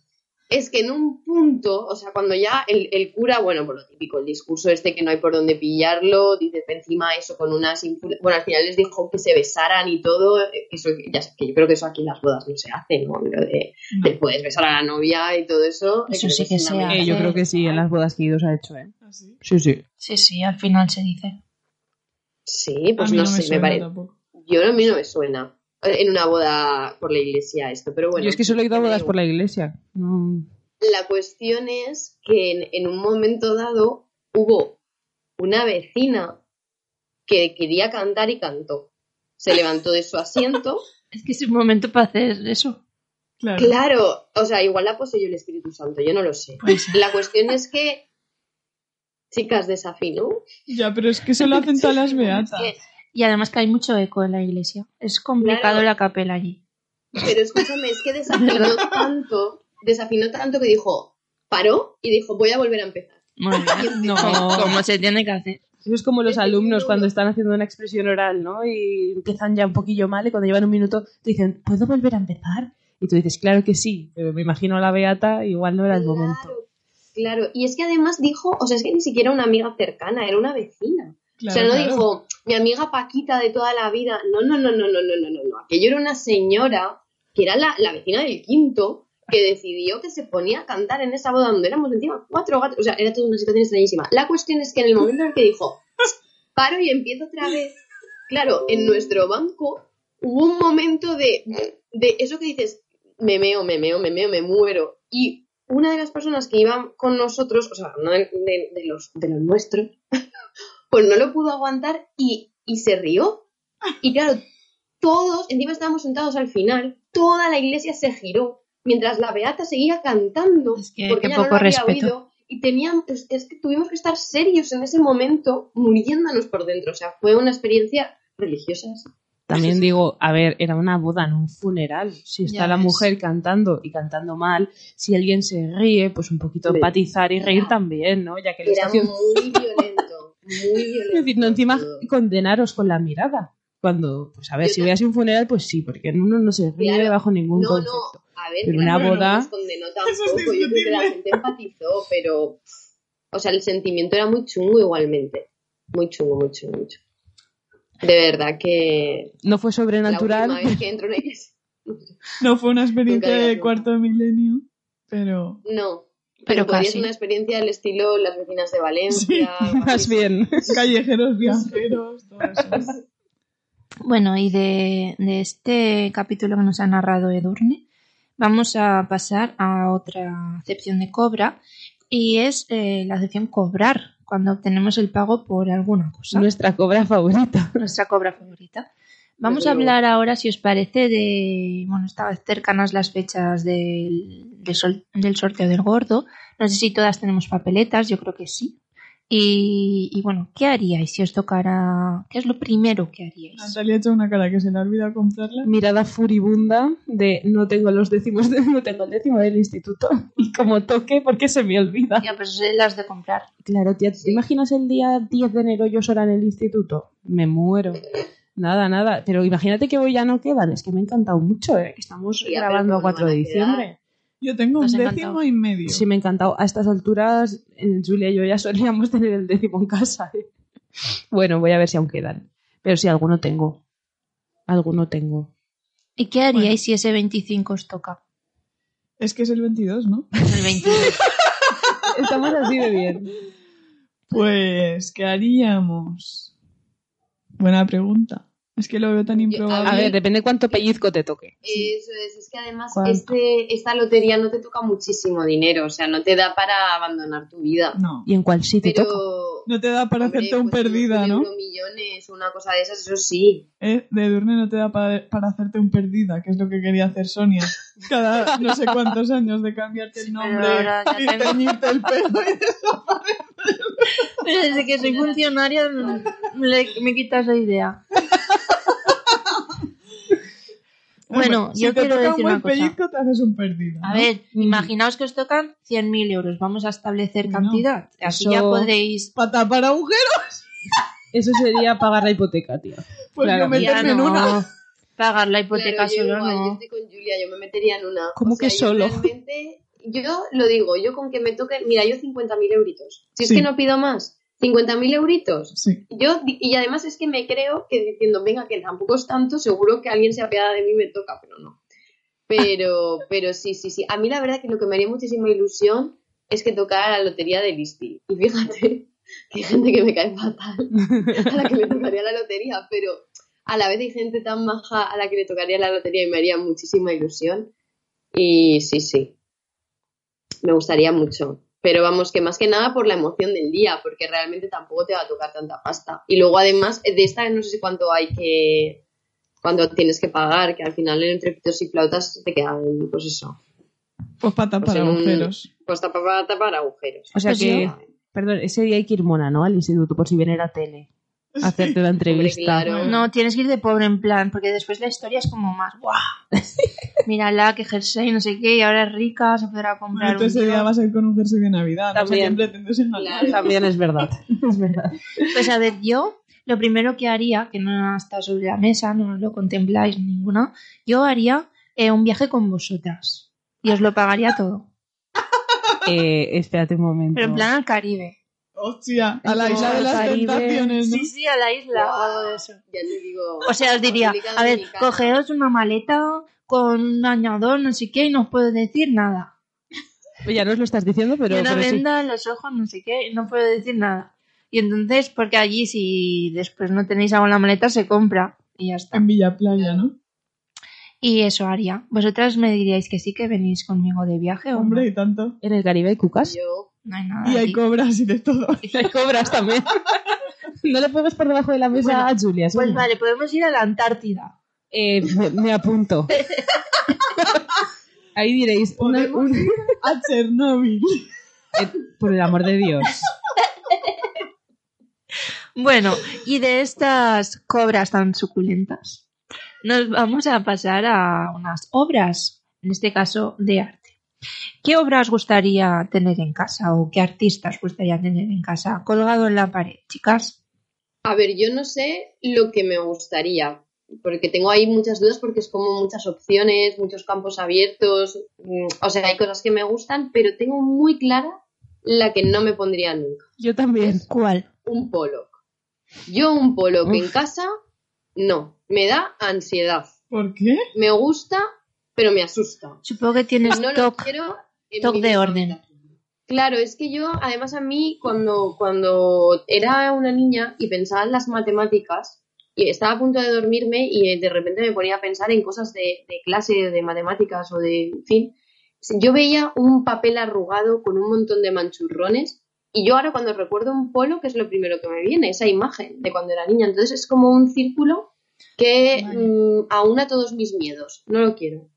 es que en un punto, o sea, cuando ya el, el cura, bueno, por lo típico, el discurso este que no hay por dónde pillarlo, dice encima eso con unas... Bueno, al final les dijo que se besaran y todo, eh, que eso, ya sé, que yo creo que eso aquí en las bodas no se hace, ¿no? Lo de, No. de puedes besar a la novia y todo eso. Eso sí que se. Eh, yo creo que sí, en las bodas que se ha hecho, ¿eh? ¿Ah, sí? Sí, sí. Sí, sí, al final se dice. Sí, pues no, no me sé, me suena parece... Yo a mí no me suena en una boda por la iglesia esto, pero bueno. Yo es que solo he ido a bodas por la iglesia. Mm. La cuestión es que en, en un momento dado hubo una vecina que quería cantar y cantó. Se levantó de su asiento. Es que es un momento para hacer eso. Claro. Claro, o sea, igual la poseyó el Espíritu Santo, yo no lo sé. La cuestión es que, chicas, desafino. Ya, pero es que se lo hacen todas las beatas. que- Y además que hay mucho eco en la iglesia. Es complicado Claro. la capela allí. Pero escúchame, es que desafinó tanto, desafinó tanto que dijo, paró y dijo, voy a volver a empezar. Muy bien. No. Como, se tiene que hacer. Eso es como los alumnos no- cuando están haciendo una expresión oral, ¿no? Y empiezan ya un poquillo mal y cuando llevan un minuto te dicen, ¿puedo volver a empezar? Y tú dices, claro que sí, pero me imagino a la beata, igual no era el momento. Claro, claro. Y es que además dijo, o sea, es que ni siquiera una amiga cercana, era una vecina. O sea, no dijo, mi amiga Paquita de toda la vida. No, no, no, no, no, no, no, no. Aquello era una señora que era la, la, vecina del quinto que decidió que se ponía a cantar en esa boda donde éramos encima cuatro gatos. O sea, era toda una situación extrañísima. La cuestión es que en el momento en el que dijo, paro y empiezo otra vez, claro, en nuestro banco hubo un momento de, de eso que dices, me meo, me meo, me meo, me muero. Y una de las personas que iban con nosotros, o sea, de, de los, de los nuestros, pues no lo pudo aguantar y, y se rió. Y claro, todos, encima estábamos sentados al final, toda la iglesia se giró mientras la beata seguía cantando. Es que- porque qué ella no poco lo había respeto. oído. Y teníamos, es, es que tuvimos que estar serios en ese momento, muriéndonos por dentro. O sea, fue una experiencia religiosa. También digo, a ver, era una boda, no un funeral. Si está Ya la ves. mujer cantando y cantando mal, si alguien se ríe, pues un poquito empatizar y reír era- también, ¿no? Ya que Era está haciendo... muy violento, muy violento. Es decir, no encima condenaros con la mirada. Cuando, pues a ver, Yo si ta- veas un funeral, pues sí, porque uno no se ríe Claro. bajo ningún No, no, concepto. a ver, Pero que una la boda- no nos condenó Eso es tampoco, yo creo que la gente empatizó, pero, o sea, el sentimiento era muy chungo igualmente. Muy chungo, muy chungo, muy chungo. De verdad que No fue la sobrenatural. última vez que entro en ellas. No fue una experiencia de cuarto de milenio, pero No. Pero podría casi. ser una experiencia del estilo Las vecinas de Valencia. Más bien. callejeros viajeros, todo eso. Bueno, y de, de este capítulo que nos ha narrado Edurne, vamos a pasar a otra acepción de cobra y es eh, la acepción cobrar, cuando obtenemos el pago por alguna cosa. Nuestra cobra favorita. nuestra cobra favorita. Vamos a hablar ahora, si os parece, de. Bueno, estaban cercanas las fechas del, del, sol- del sorteo del gordo. No sé si todas tenemos papeletas, yo creo que sí. Y, y bueno, ¿qué haríais si os tocara? ¿Qué es lo primero que haríais? Natalia ha hecho una cara que se le ha olvidado comprarla. Mirada furibunda de no tengo los décimos, de- no tengo el décimo del instituto. Y como toque, porque se me olvida. Ya, pues las de comprar. Claro, tía, ¿te imaginas el día 10 de enero yo sola en el instituto? Me muero. Nada, nada. Pero imagínate que hoy ya no quedan. Es que me ha encantado mucho, ¿eh? Que estamos grabando a ¿cómo no 4 de diciembre. Yo tengo un décimo encantado. y medio. Sí, me ha encantado. A estas alturas, eh, Julia y yo ya solíamos tener el décimo en casa. ¿eh? Bueno, voy a ver si aún quedan. Pero sí, alguno tengo. Alguno tengo. ¿Y qué haríais si ese 25 os toca? Es que es el 22, ¿no? El 22. Estamos así de bien. Pues, ¿qué haríamos? Buena pregunta. Es que lo veo tan improbable. A ver, depende cuánto pellizco te toque. Eso es, es que además este, esta lotería no te toca muchísimo dinero, o sea, no te da para abandonar tu vida. No. ¿Y en cuál sí te Pero toca? No te da para hombre, hacerte un pues, perdida, un ¿no? millones, una cosa de esas, eso sí. Eh, de Durne no te da para, para hacerte un perdida, que es lo que quería hacer Sonia. Cada no sé cuántos años de cambiarte el nombre y tengo- teñirte el pelo y Pero desde que soy funcionaria me, me quita esa idea. Bueno, si yo te quiero toca decir un buen una cosa. pellizco, te haces un perdida. A ver, imaginaos que os tocan 100.000 euros. Vamos a establecer cantidad. Así Eso- ya podréis. Para tapar agujeros, Eso sería pagar la hipoteca, tío. pues Claro. yo meterme en no una. pagar la hipoteca Claro, yo solo, igual, yo no. estoy con Julia, yo me metería en una. ¿Cómo O sea, que yo solo? realmente- yo lo digo, yo con que me toquen, mira, yo 50.000 euritos. Si Sí. es que no pido más, 50.000 euritos. Sí. Yo, y además es que me creo que diciendo, venga, que tampoco es tanto, seguro que alguien se apiada de mí me toca, pero no. Pero, pero sí, sí, sí. A mí la verdad que lo que me haría muchísima ilusión es que tocara la lotería de Listi. Y fíjate que hay gente que me cae fatal a la que le tocaría la lotería, pero a la vez hay gente tan maja a la que le tocaría la lotería y me haría muchísima ilusión. Y sí, sí. Me gustaría mucho. Pero vamos, que más que nada por la emoción del día, porque realmente tampoco te va a tocar tanta pasta. Y luego además, de esta no sé cuánto hay que... cuando tienes que pagar, que al final entre pitos y flautas te quedan, pues eso, Pues para tapar Pues un- agujeros. pues tapar, para tapar agujeros. O sea Pues que, yo- perdón, ese día hay que ir mona, ¿no? Al instituto, por si viene la tele. Hacerte una entrevista. claro. No, tienes que ir de pobre en plan, porque después la historia es como más, ¡guau! Mírala, que jersey, no sé qué, y ahora es rica, se podrá comprar Bueno, tú un ese día tío. vas a ir con un jersey de Navidad. No sé También. Claro. También es verdad. Es verdad. Pues a ver, yo lo primero que haría, que no está sobre la mesa, no lo contempláis ninguna, yo haría eh, un viaje con vosotras. Y os lo pagaría todo. Eh, espérate un momento. Pero en plan al Caribe. Hostia, a la isla de las Caribe. tentaciones, ¿no? Sí, sí, a la isla o algo de eso. Ya te digo. O sea, os diría, a ver, Dominicana. cogeos una maleta con un bañador, no sé qué, y no os puedo decir nada. Ya nos lo estás diciendo, pero, y una pero sí. venda en los ojos, no sé qué, y no puedo decir nada. Y entonces, porque allí si después no tenéis algo en la maleta, se compra. Y ya está. En Villa Playa, ¿no? Y eso haría. ¿Vosotras me diríais que sí que venís conmigo de viaje o Hombre, no? y tanto. En el Caribe hay cucas. Yo, No hay nada. Y hay aquí. cobras y de todo. Y hay cobras también. no le pegues por debajo de la mesa Bueno, a Julia. Pues vale, podemos ir a la Antártida. Eh, me, me apunto. Ahí diréis, una- Podemos un- a Chernóbil. eh, por el amor de Dios. Bueno, y de estas cobras tan suculentas, nos vamos a pasar a unas obras, en este caso de arte. ¿Qué obra os gustaría tener en casa o qué artistas gustaría tener en casa colgado en la pared, chicas? a ver, yo no sé lo que me gustaría, porque tengo ahí muchas dudas porque es como muchas opciones, muchos campos abiertos, mm, o sea, hay cosas que me gustan, pero tengo muy clara la que no me pondría nunca, Yo también. ¿Cuál? un Pollock. Yo un Pollock en casa no, me da ansiedad. ¿Por qué? Me gusta, pero me asusta. Supongo que tienes no TOC. quiero de orden. habitación. Claro, es que yo, además a mí, cuando, cuando era una niña y pensaba en las matemáticas, y estaba a punto de dormirme y de repente me ponía a pensar en cosas de, de clase de matemáticas o de, en fin, yo veía un papel arrugado con un montón de manchurrones y yo ahora cuando recuerdo un polo, que es lo primero que me viene, esa imagen de cuando era niña. Entonces es como un círculo que Vale. mm, aúna todos mis miedos. No lo quiero.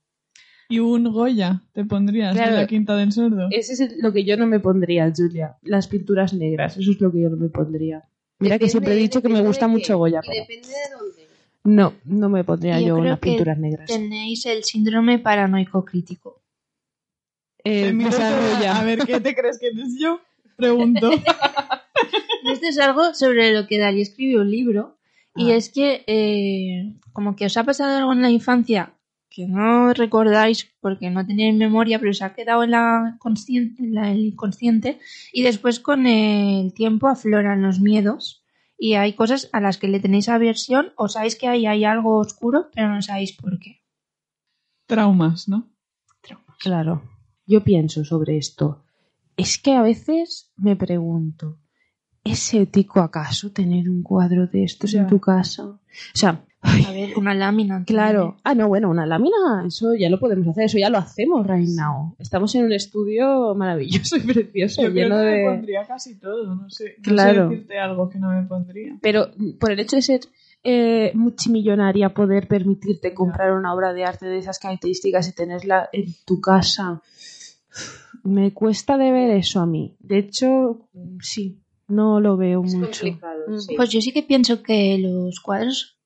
Y un Goya te pondrías Claro. en la quinta del sordo. Ese es el- lo que yo no me pondría, Julia. Las pinturas negras, eso es lo que yo no me pondría. Mira que siempre he dicho que me gusta de mucho Goya, pero depende de dónde. no, no me pondría Yo unas pinturas negras. Tenéis el síndrome paranoico crítico. Eh, a ver qué te crees que eres yo. Pregunto. Esto es algo sobre lo que Dalí escribió un libro. Y Ah. es que, eh, como que os ha pasado algo en la infancia que no recordáis porque no teníais memoria, pero se ha quedado en la, en la- el inconsciente. Y después, con el tiempo, afloran los miedos. Y hay cosas a las que le tenéis aversión o sabéis que ahí hay algo oscuro, pero no sabéis por qué. Traumas, ¿no? Claro. Yo pienso sobre esto. Es que a veces me pregunto, ¿es ético acaso tener un cuadro de estos Ya. en tu casa? O sea, ay, A ver, una lámina. claro. Ah, no, bueno, una lámina, eso ya lo podemos hacer, eso ya lo hacemos right now. Estamos en un estudio maravilloso y precioso, Yo creo lleno que me pondría casi todo, no sé. No Claro. sé decirte algo que no me pondría. Pero mm, por el hecho de ser eh, multimillonaria, poder permitirte comprar una obra de arte de esas características y tenerla en tu casa, me cuesta de ver eso a mí. De hecho, mm, sí, no lo veo Es mucho. complicado. Mm. sí. Pues yo sí que pienso que los cuadros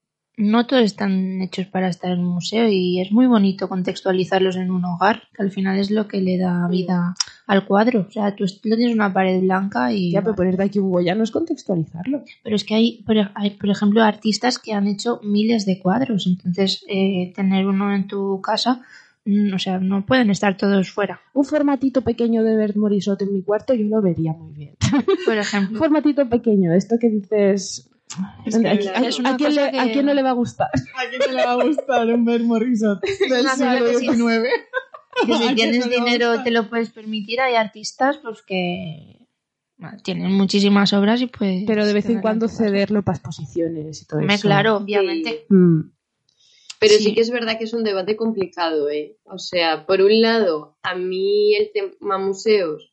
no todos están hechos para estar en un museo y es muy bonito contextualizarlos en un hogar, que al final es lo que le da vida al cuadro. O sea, tú tienes una pared blanca y... Ya, pero ponerte aquí un Goya no es contextualizarlo. Pero es que hay hay, por ejemplo, artistas que han hecho miles de cuadros. Entonces, eh, tener uno en tu casa, mm, o sea, no pueden estar todos fuera. Un formatito pequeño de Bert Morisot en mi cuarto yo lo vería muy bien. Por Un ejemplo. formatito pequeño, esto que dices... Es que ¿a, es quién cosa le, que- ¿A quién no le va a gustar? ¿A quién no le va a gustar un Bert Morrison del siglo. XIX? Que ¿A si tienes no dinero te lo puedes permitir. Hay artistas pues que bueno, tienen muchísimas obras y pues... Pero de vez en cuando cederlo para exposiciones y todo Hombre, eso. claro, obviamente. Mm. Pero sí. Sí. que es verdad que es un debate complicado, ¿eh? O sea, por un lado, a mí el tema museos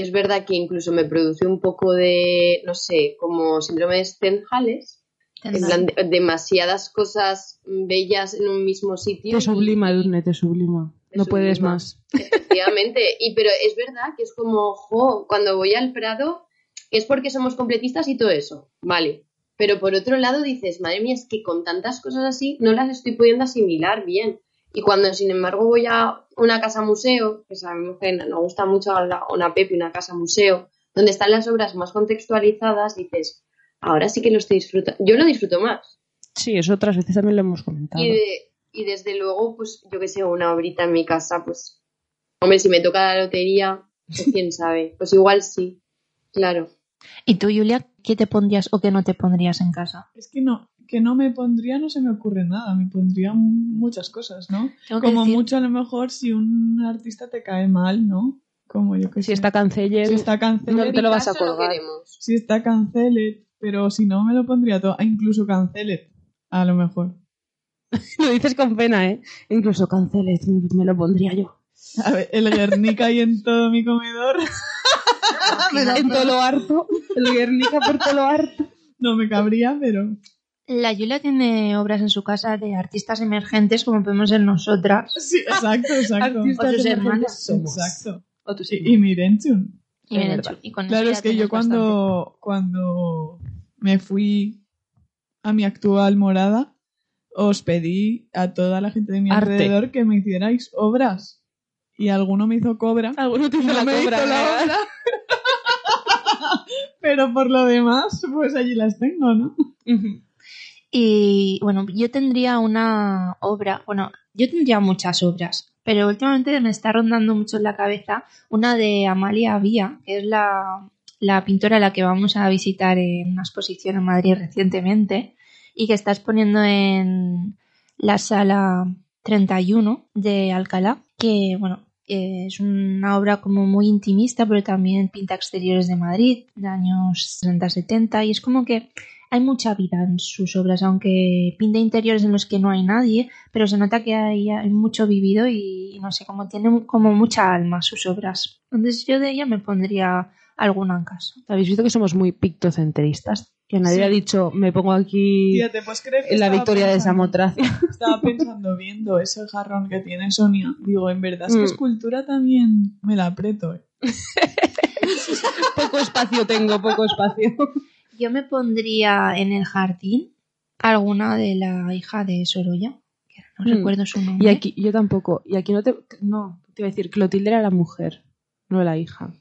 es verdad que incluso me produce un poco de, no sé, como síndrome de Stendhales, en plan, de- demasiadas cosas bellas en un mismo sitio. Te sublima, Edurne, te sublima. Te No puedes más. Efectivamente, y pero es verdad que es como, jo, cuando voy al Prado, es porque somos completistas y todo eso, vale. Pero por otro lado dices, madre mía, es que con tantas cosas así no las estoy pudiendo asimilar bien. Y cuando, sin embargo, voy a una casa museo, que sabemos que nos gusta mucho a la- una Pepe, una casa museo, donde están las obras más contextualizadas, dices, ahora sí que lo estoy disfrutando. Yo lo disfruto más. Sí, eso otras veces también lo hemos comentado. Y, de- y desde luego, pues yo que sé, una obrita en mi casa, pues, hombre, si me toca la lotería, pues quién sabe, pues igual sí, claro. ¿Y tú, Julia, qué te pondrías o qué no te pondrías en casa? Es que no, que no me pondría, no se me ocurre nada. Me pondría muchas cosas, ¿no? Como decir- mucho a lo mejor si un artista te cae mal, ¿no? Como yo que Si sé. está canceller, si está canceled, No te lo vas a colgar. si está canceled, pero si no me lo pondría todo, ah, incluso canceled, a lo mejor. lo dices con pena, ¿eh? Incluso canceles, me lo pondría yo. A ver, el Guernica ahí en todo mi comedor. en todo lo harto, el Guernica por todo lo harto. No me cabría, pero La Julia tiene obras en su casa de artistas emergentes como podemos ser nosotras. sí, exacto, exacto. Artistas O sus emergentes hermanas. somos. Exacto. O tus Y, y Mirenchun. Y, y con Claro, es que yo bastante. cuando, cuando me fui a mi actual morada, os pedí a toda la gente de mi Arte. alrededor que me hicierais obras. Y alguno me hizo cobra. Alguno te hizo No la me cobra, hizo la obra. Pero por lo demás, pues allí las tengo, ¿no? Y bueno, yo tendría una obra, bueno, yo tendría muchas obras, pero últimamente me está rondando mucho en la cabeza una de Amalia Vía, que es la, la pintora a la que vamos a visitar en una exposición en Madrid recientemente. y que estás poniendo en la sala 31 de Alcalá, que bueno, es una obra como muy intimista, pero también pinta exteriores de Madrid, de años 60-70, y es como que hay mucha vida en sus obras, aunque pinta interiores en los que no hay nadie, pero se nota que hay, hay mucho vivido y no sé, como tiene como mucha alma sus obras. Entonces yo de ella me pondría alguna en casa. ¿Habéis visto que somos muy pictocentristas? Que nadie Sí. ha dicho, me pongo aquí Tía, ¿te puedes creer que en la victoria de Samotracia? Estaba pensando, viendo ese jarrón que tiene Sonia, digo, en verdad es que Mm. escultura también me la aprieto. ¿eh? poco espacio tengo, poco espacio. Yo me pondría en el jardín alguna de la hija de Sorolla, que no Mm. recuerdo su Y nombre. aquí, yo tampoco. Y aquí no te. No, te iba a decir, Clotilde era la mujer, no la hija.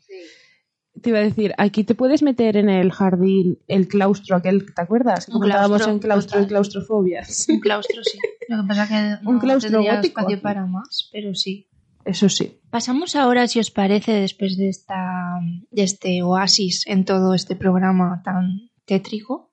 Te iba a decir, aquí te puedes meter en el jardín el claustro, aquel, ¿te acuerdas? Que Un claustro, en claustro y total. claustrofobias. Un claustro sí. Lo que pasa que Un no claustro tendría gótico. espacio para más, pero sí. Eso sí. Pasamos ahora, si os parece, después de esta de este oasis en todo este programa tan tétrico,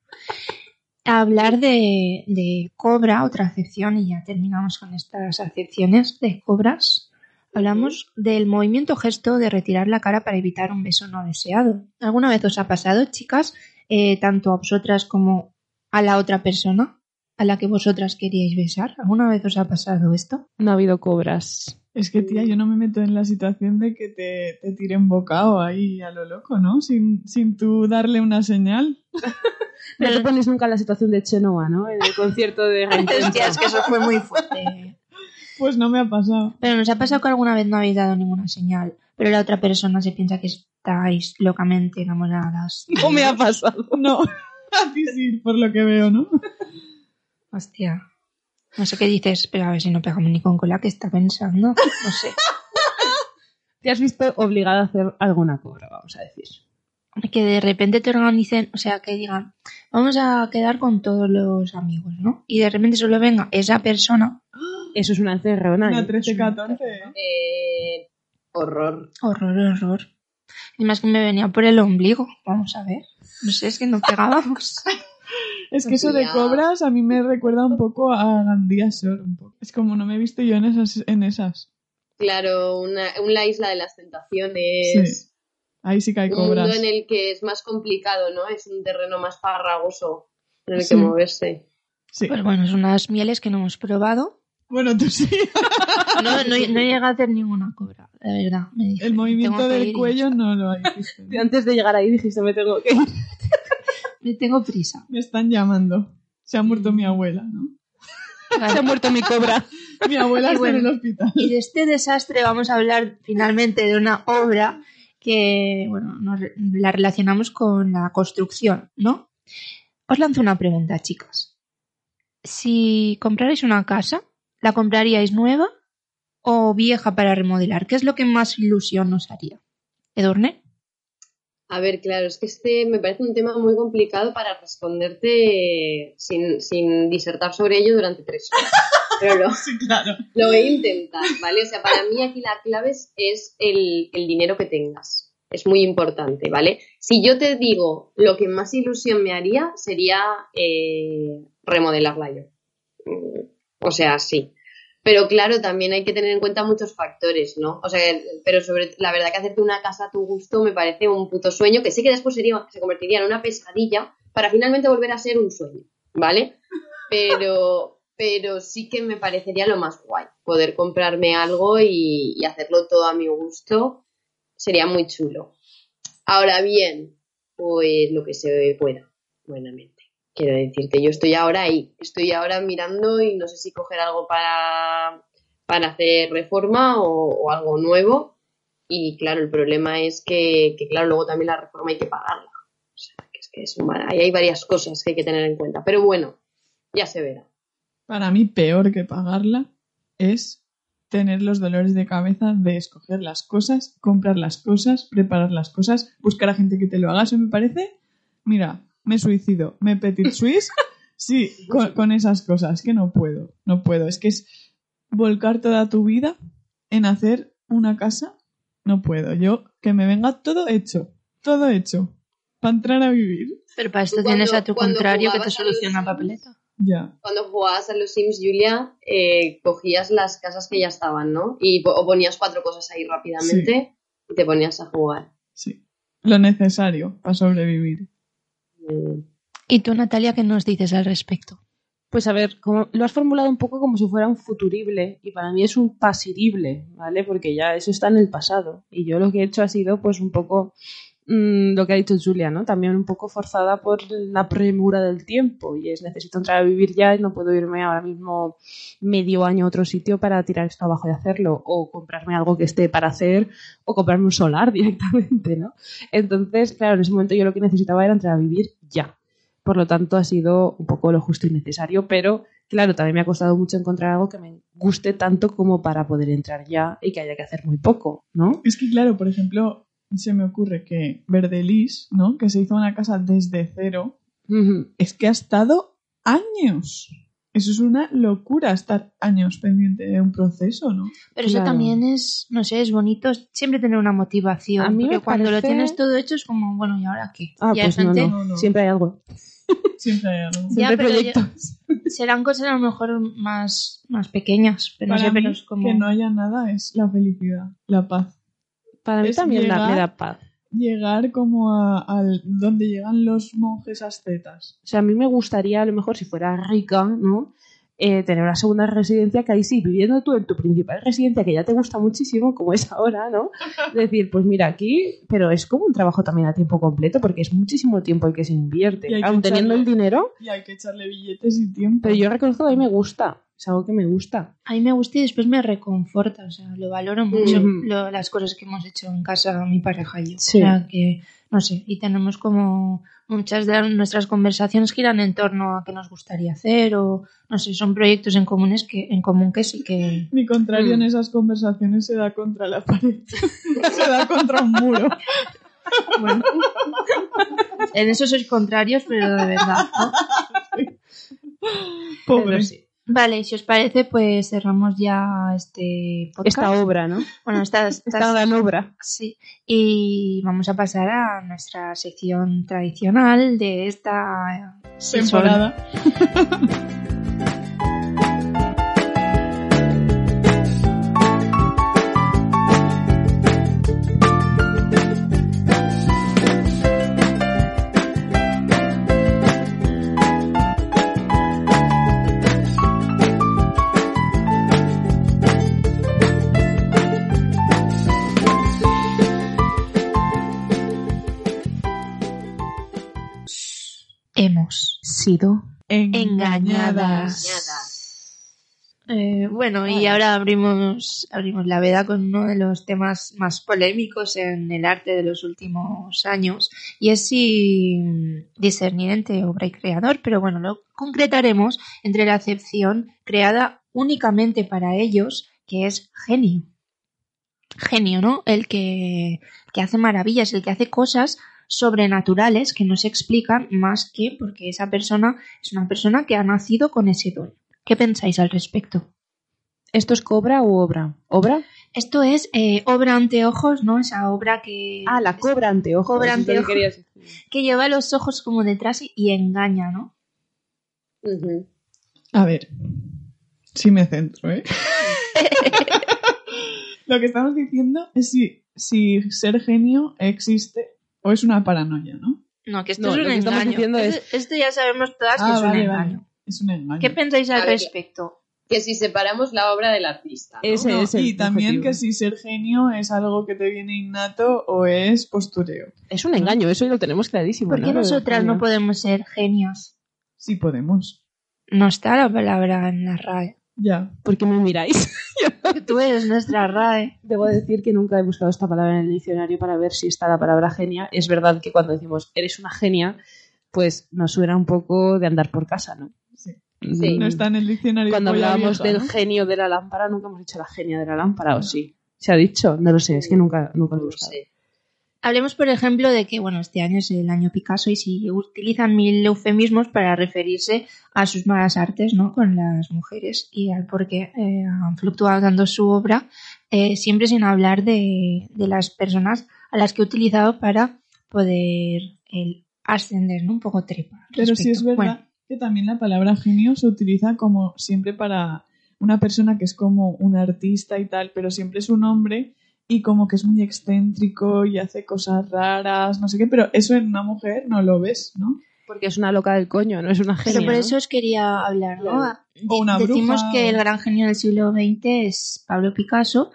a hablar de, de cobra, otra acepción, y ya terminamos con estas acepciones de cobras. Hablamos del movimiento gesto de retirar la cara para evitar un beso no deseado. ¿Alguna vez os ha pasado, chicas, eh, tanto a vosotras como a la otra persona a la que vosotras queríais besar? ¿Alguna vez os ha pasado esto? No ha habido cobras. Es que, tía, yo no me meto en la situación de que te, te tiren bocado ahí a lo loco, ¿no? Sin, sin tú darle una señal. No te pones nunca en la situación de Chenoa, ¿no? En el concierto de Hostia, es que eso fue muy fuerte. Pues no me ha pasado. Pero nos ha pasado que alguna vez no habéis dado ninguna señal, pero la otra persona se piensa que estáis locamente enamoradas. No me ha pasado. No, a ti sí, por lo que veo, ¿no? Hostia. No sé qué dices, pero a ver si no pegamos ni con cola que está pensando. No sé. Te has visto obligada a hacer alguna cobra, vamos a decir. Que de repente te organicen, o sea, que digan, vamos a quedar con todos los amigos, ¿no? Y de repente solo venga esa persona. Eso es una encerrona. Una ¿eh? 13-14, ¿eh? Eh, horror. Horror, horror. Y más que me venía por el ombligo. Vamos a ver. No sé, es que no pegábamos. Es que eso de cobras a mí me recuerda un poco a Gandía Shore. Un poco. Es como no me he visto yo en esas. En esas. Claro, una, una isla de las tentaciones. Sí. Ahí sí que hay Un mundo cobras. en el que es más complicado, ¿no? Es un terreno más farragoso en el Sí. que moverse. Sí. Pues bueno, son unas mieles que no hemos probado. Bueno, tú sí. No, no, no llega a hacer ninguna cobra, la verdad. me dije, El movimiento del cuello no lo hiciste. Y Antes de llegar ahí dijiste, me tengo que ir. Me tengo prisa. Me están llamando. Se ha muerto mi abuela, ¿no? Vale. Se ha muerto mi cobra. Mi abuela Y está bueno. en el hospital. Y de este desastre vamos a hablar finalmente de una obra que, bueno, nos la relacionamos con la construcción, ¿no? Os lanzo una pregunta, chicas. Si comprarais una casa, ¿la compraríais nueva o vieja para remodelar? ¿Qué es lo que más ilusión os haría? ¿Edurne? A ver, claro, es que este me parece un tema muy complicado para responderte sin, sin disertar sobre ello durante tres horas. Pero lo, Sí, claro. lo voy a intentar, ¿vale? O sea, para mí aquí la clave es, es el, el dinero que tengas. Es muy importante, ¿vale? Si yo te digo lo que más ilusión me haría sería eh, remodelarla yo. Mm, O sea, sí. Pero claro, también hay que tener en cuenta muchos factores, ¿no? O sea, pero sobre la verdad que hacerte una casa a tu gusto me parece un puto sueño, que sé que después sería, se convertiría en una pesadilla para finalmente volver a ser un sueño, ¿vale? Pero, pero sí que me parecería lo más guay, poder comprarme algo y, y hacerlo todo a mi gusto, sería muy chulo. Ahora bien, pues lo que se pueda, buenamente. Quiero decirte, yo estoy ahora ahí, estoy ahora mirando y no sé si coger algo para, para hacer reforma o, algo nuevo. Y claro, el problema es que, que, claro, luego también la reforma hay que pagarla. O sea, que es que es un- ahí hay varias cosas que hay que tener en cuenta. Pero bueno, ya se verá. Para mí, peor que pagarla es tener los dolores de cabeza de escoger las cosas, comprar las cosas, preparar las cosas, buscar a gente que te lo haga. Eso me parece, mira, me suicido, me petit suisse, sí, con, con esas cosas, que no puedo, no puedo. Es que es volcar toda tu vida en hacer una casa, no puedo. Yo, que me venga todo hecho, todo hecho, para entrar a vivir. Pero para esto Cuando- tienes a tu contrario que te soluciona los papeleta. Ya. Cuando jugabas a los Sims, Julia, eh, cogías las casas que ya estaban, ¿no? Y o ponías cuatro cosas ahí rápidamente y te ponías a jugar. Sí. Lo necesario para sobrevivir. ¿Y tú, Natalia, qué nos dices al respecto? Pues a ver, como, lo has formulado un poco como si fuera un futurible y para mí es un pasirible, ¿vale? Porque ya eso está en el pasado y yo lo que he hecho ha sido pues un poco mm, lo que ha dicho Julia, ¿no? También un poco forzada por la premura del tiempo y es necesito entrar a vivir ya y no puedo irme ahora mismo medio año a otro sitio para tirar esto abajo y hacerlo o comprarme algo que esté para hacer o comprarme un solar directamente, ¿no? Entonces, claro, en ese momento yo lo que necesitaba era entrar a vivir ya. Por lo tanto, ha sido un poco lo justo y necesario, pero claro, también me ha costado mucho encontrar algo que me guste tanto como para poder entrar ya y que haya que hacer muy poco, ¿no? Es que, claro, por ejemplo, se me ocurre que Verdelis, ¿no? Que se hizo una casa desde cero, es que ha estado años. Eso es una locura, estar años pendiente de un proceso, ¿no? Pero eso también es, no sé, es bonito siempre tener una motivación. A mí porque me cuando lo tienes todo hecho es como, bueno, ¿y ahora qué? Ah, pues no, gente, no. Siempre hay algo. Siempre hay algo. Ya, Siempre pero proyectos. serán cosas a lo mejor más, más pequeñas. Pero no Para sé, pero mí, es como... que no haya nada es la felicidad, la paz. Para mí es también da- llegar- me da paz. Llegar como a, al donde llegan los monjes ascetas. O sea, a mí me gustaría, a lo mejor, si fuera rica, ¿no? Eh, tener una segunda residencia que ahí sí, viviendo tú en tu principal residencia, que ya te gusta muchísimo, como es ahora, ¿no? Decir, pues mira, aquí, pero es como un trabajo también a tiempo completo, porque es muchísimo tiempo el que se invierte. Hay que Aun teniendo echarle- el dinero, Y hay que echarle billetes y tiempo. pero yo reconozco que a mí me gusta. Es algo que me gusta. A mí me gusta y después me reconforta, o sea, lo valoro mucho, Mm. lo- las cosas que hemos hecho en casa, mi pareja y yo. Sí. O sea, que, no sé, y tenemos como muchas de nuestras conversaciones giran en torno a qué nos gustaría hacer o, no sé, son proyectos en comunes que, en común que sí que... Mi contrario Mm. en esas conversaciones se da contra la pared. se da contra un muro. Bueno, en eso sois contrarios, pero de verdad, ¿no? Pobre. Pero sí. Vale, si os parece, pues cerramos ya este podcast. Esta obra, ¿no? Bueno, esta, esta- Esta gran obra. Sí, y vamos a pasar a nuestra sección tradicional de esta. Temporada. Hemos sido Engañadas. Eh, bueno, y ahora abrimos, abrimos la veda con uno de los temas más polémicos en el arte de los últimos años, y es si discernir entre obra y creador, pero bueno, lo concretaremos entre la acepción creada únicamente para ellos, que es genio. Genio, ¿no? El que, que hace maravillas, el que hace cosas sobrenaturales que no se explican más que porque esa persona es una persona que ha nacido con ese don. ¿Qué pensáis al respecto? ¿Esto es cobra u obra? ¿Obra? Esto es eh, obra ante ojos, ¿no? Esa obra que, Ah, la cobra es lo que lleva los ojos como detrás y, y engaña, ¿no? A ver, sí me centro, ¿eh? Lo que estamos diciendo es si, si ser genio existe o es una paranoia, ¿no? No, que esto No, es un lo que engaño. diciendo es- Esto- Esto ya sabemos todas que Ah, es un vale, engaño. vale. Es un engaño. ¿Qué pensáis al ver, respecto? Que si separamos la obra del artista. ¿no? Ese No, es el y también objetivo. que si ser genio es algo que te viene innato o es postureo. Es un engaño, eso lo tenemos clarísimo. ¿Por qué nosotras no podemos ser genios? Sí podemos. No está la palabra en la RAE. Ya. ¿Por qué me miráis? Tú eres nuestra RAE. Debo decir que nunca he buscado esta palabra en el diccionario para ver si está la palabra genia. Es verdad que cuando decimos eres una genia, pues nos suena un poco de andar por casa, ¿no? Sí. Sí. Mm, No está en el diccionario. Cuando hablábamos del ¿no? genio de la lámpara, nunca hemos dicho la genia de la lámpara, ¿o sí? ¿Se ha dicho? No lo sé, es que nunca, nunca lo he buscado. sé. Hablemos, por ejemplo, de que, bueno, este año es el año Picasso y si utilizan mil eufemismos para referirse a sus malas artes, ¿no? Con las mujeres y al por qué eh, han fluctuado tanto su obra, eh, siempre sin hablar de, de las personas a las que ha utilizado para poder el ascender, ¿no? Un poco trepa. Pero sí es verdad Bueno, que también la palabra genio se utiliza como siempre para una persona que es como un artista y tal, pero siempre es un hombre y como que es muy excéntrico y hace cosas raras, no sé qué, pero eso en una mujer no lo ves, ¿no? Porque es una loca del coño, no es una genia. Pero por ¿no? eso os quería hablar, ¿no? Claro. O una Decimos bruja, que el gran genio del siglo XX es Pablo Picasso,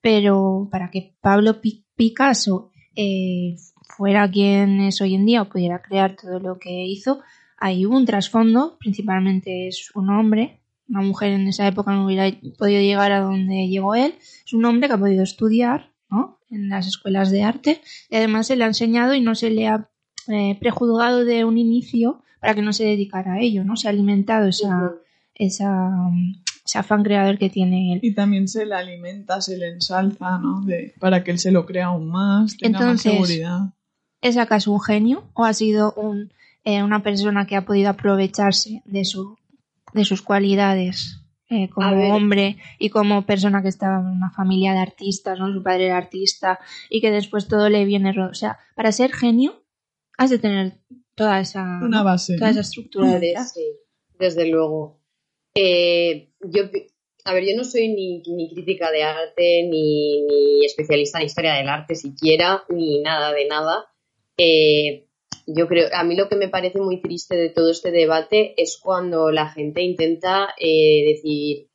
pero para que Pablo Pi- Picasso eh, fuera quien es hoy en día o pudiera crear todo lo que hizo, hay un trasfondo, principalmente es un hombre, una mujer en esa época no hubiera podido llegar a donde llegó él, es un hombre que ha podido estudiar ¿no? en las escuelas de arte y además se le ha enseñado y no se le ha eh, prejuzgado de un inicio para que no se dedicara a ello, ¿no? Se ha alimentado esa, esa, mm, ese afán creador que tiene él. Y también se le alimenta, se le ensalza, ¿no? De, para que él se lo crea aún más, tenga Entonces, más seguridad. ¿Es acaso un genio o ha sido un, eh, una persona que ha podido aprovecharse de, su, de sus cualidades eh, como hombre y como persona que estaba en una familia de artistas, ¿no? Su padre era artista y que después todo le viene... ro- O sea, para ser genio has de tener toda esa, Una ¿no? base. toda ¿no? esa estructura sí, desde luego. Eh, yo, a ver, yo no soy ni, ni crítica de arte, ni, ni especialista en historia del arte siquiera, ni nada de nada. Eh, yo creo, a mí lo que me parece muy triste de todo este debate es cuando la gente intenta eh, decir,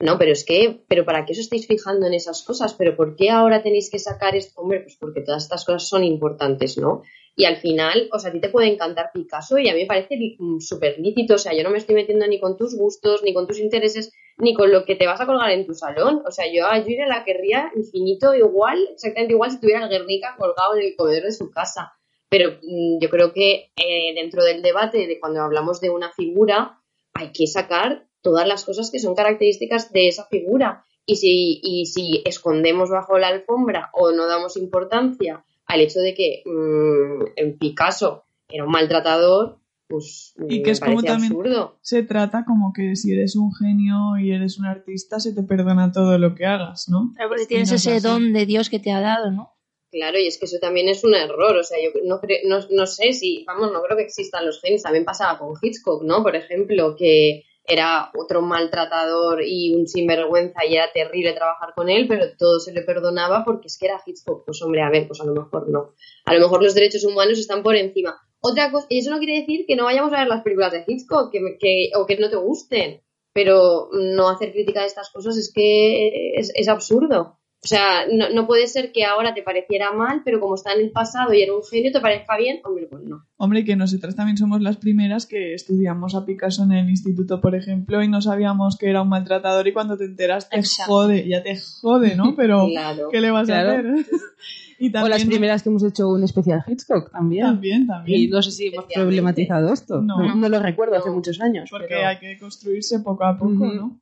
no, pero es que, pero ¿para qué os estáis fijando en esas cosas? ¿Pero por qué ahora tenéis que sacar esto? Hombre, pues porque todas estas cosas son importantes, ¿no? Y al final, o sea, a ti te puede encantar Picasso y a mí me parece mm, súper lícito. O sea, yo no me estoy metiendo ni con tus gustos, ni con tus intereses, ni con lo que te vas a colgar en tu salón. O sea, yo a Julia la querría infinito igual, exactamente igual si tuviera el Guernica colgado en el comedor de su casa. Pero mm, yo creo que eh, dentro del debate de cuando hablamos de una figura, hay que sacar todas las cosas que son características de esa figura. Y si, y si escondemos bajo la alfombra o no damos importancia al hecho de que mm, en Picasso era un maltratador, pues Y me que es como también- absurdo. Se trata como que si eres un genio y eres un artista, se te perdona todo lo que hagas, ¿no? Claro, porque tienes no es ese así. don de Dios que te ha dado, ¿no? Claro, y es que eso también es un error. O sea, yo no, no, no sé si, vamos, no creo que existan los genios. También pasaba con Hitchcock, ¿no? Por ejemplo, que era otro maltratador y un sinvergüenza y era terrible trabajar con él, pero todo se le perdonaba porque es que era Hitchcock. Pues hombre, a ver, pues a lo mejor no. A lo mejor los derechos humanos están por encima. Otra cosa, y eso no quiere decir que no vayamos a ver las películas de Hitchcock que, que- o que no te gusten, pero no hacer crítica de estas cosas es que es absurdo. O sea, no, no puede ser que ahora te pareciera mal, pero como está en el pasado y era un genio, te parezca bien. Hombre, pues no. Hombre, que nosotras también somos las primeras que estudiamos a Picasso en el instituto, por ejemplo, y no sabíamos que era un maltratador y cuando te enteras te Exacto. jode, ya te jode, ¿no? Pero, Claro. ¿qué le vas Claro. a hacer? y O las primeras que hemos hecho un especial Hitchcock también. También, también. Y no sé si hemos problematizado esto. No. No, no lo recuerdo hace muchos años. porque pero- hay que construirse poco a poco. ¿no?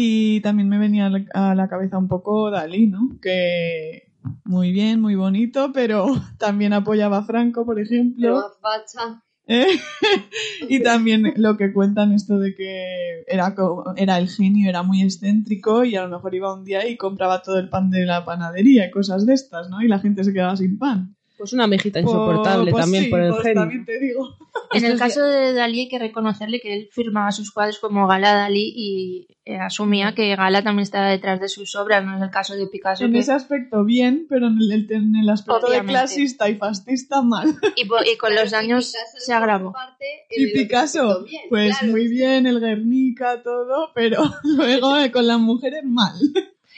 Y también me venía a la- cabeza un poco Dalí, ¿no? Que muy bien, muy bonito, pero también apoyaba a Franco, por ejemplo. facha. ¿eh? y también lo que cuentan esto de que era, era el genio, era muy excéntrico y a lo mejor iba un día y compraba todo el pan de la panadería y cosas de estas, ¿no? Y la gente se quedaba sin pan. Pues una mejita insoportable Pues también sí, por el pues genio. también te digo. En el caso de Dalí hay que reconocerle que él firmaba sus cuadros como Gala Dalí y eh, asumía que Gala también estaba detrás de sus obras, no es el caso de Picasso. En que- ese aspecto bien, pero en el, en el aspecto de Obviamente. clasista y fascista mal. y, y con los Claro, y años Picasso se agravó. parte en Y Picasso, bien, pues claro. muy bien, el Guernica, todo, pero luego eh, con las mujeres mal.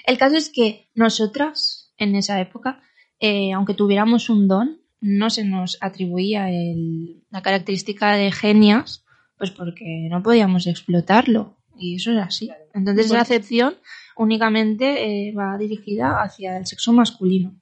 El caso es que nosotras, en esa época, eh, aunque tuviéramos un don, no se nos atribuía el- la característica de genias, pues porque no podíamos explotarlo. Y eso es así. Entonces Bueno. la acepción únicamente eh, va dirigida hacia el sexo masculino.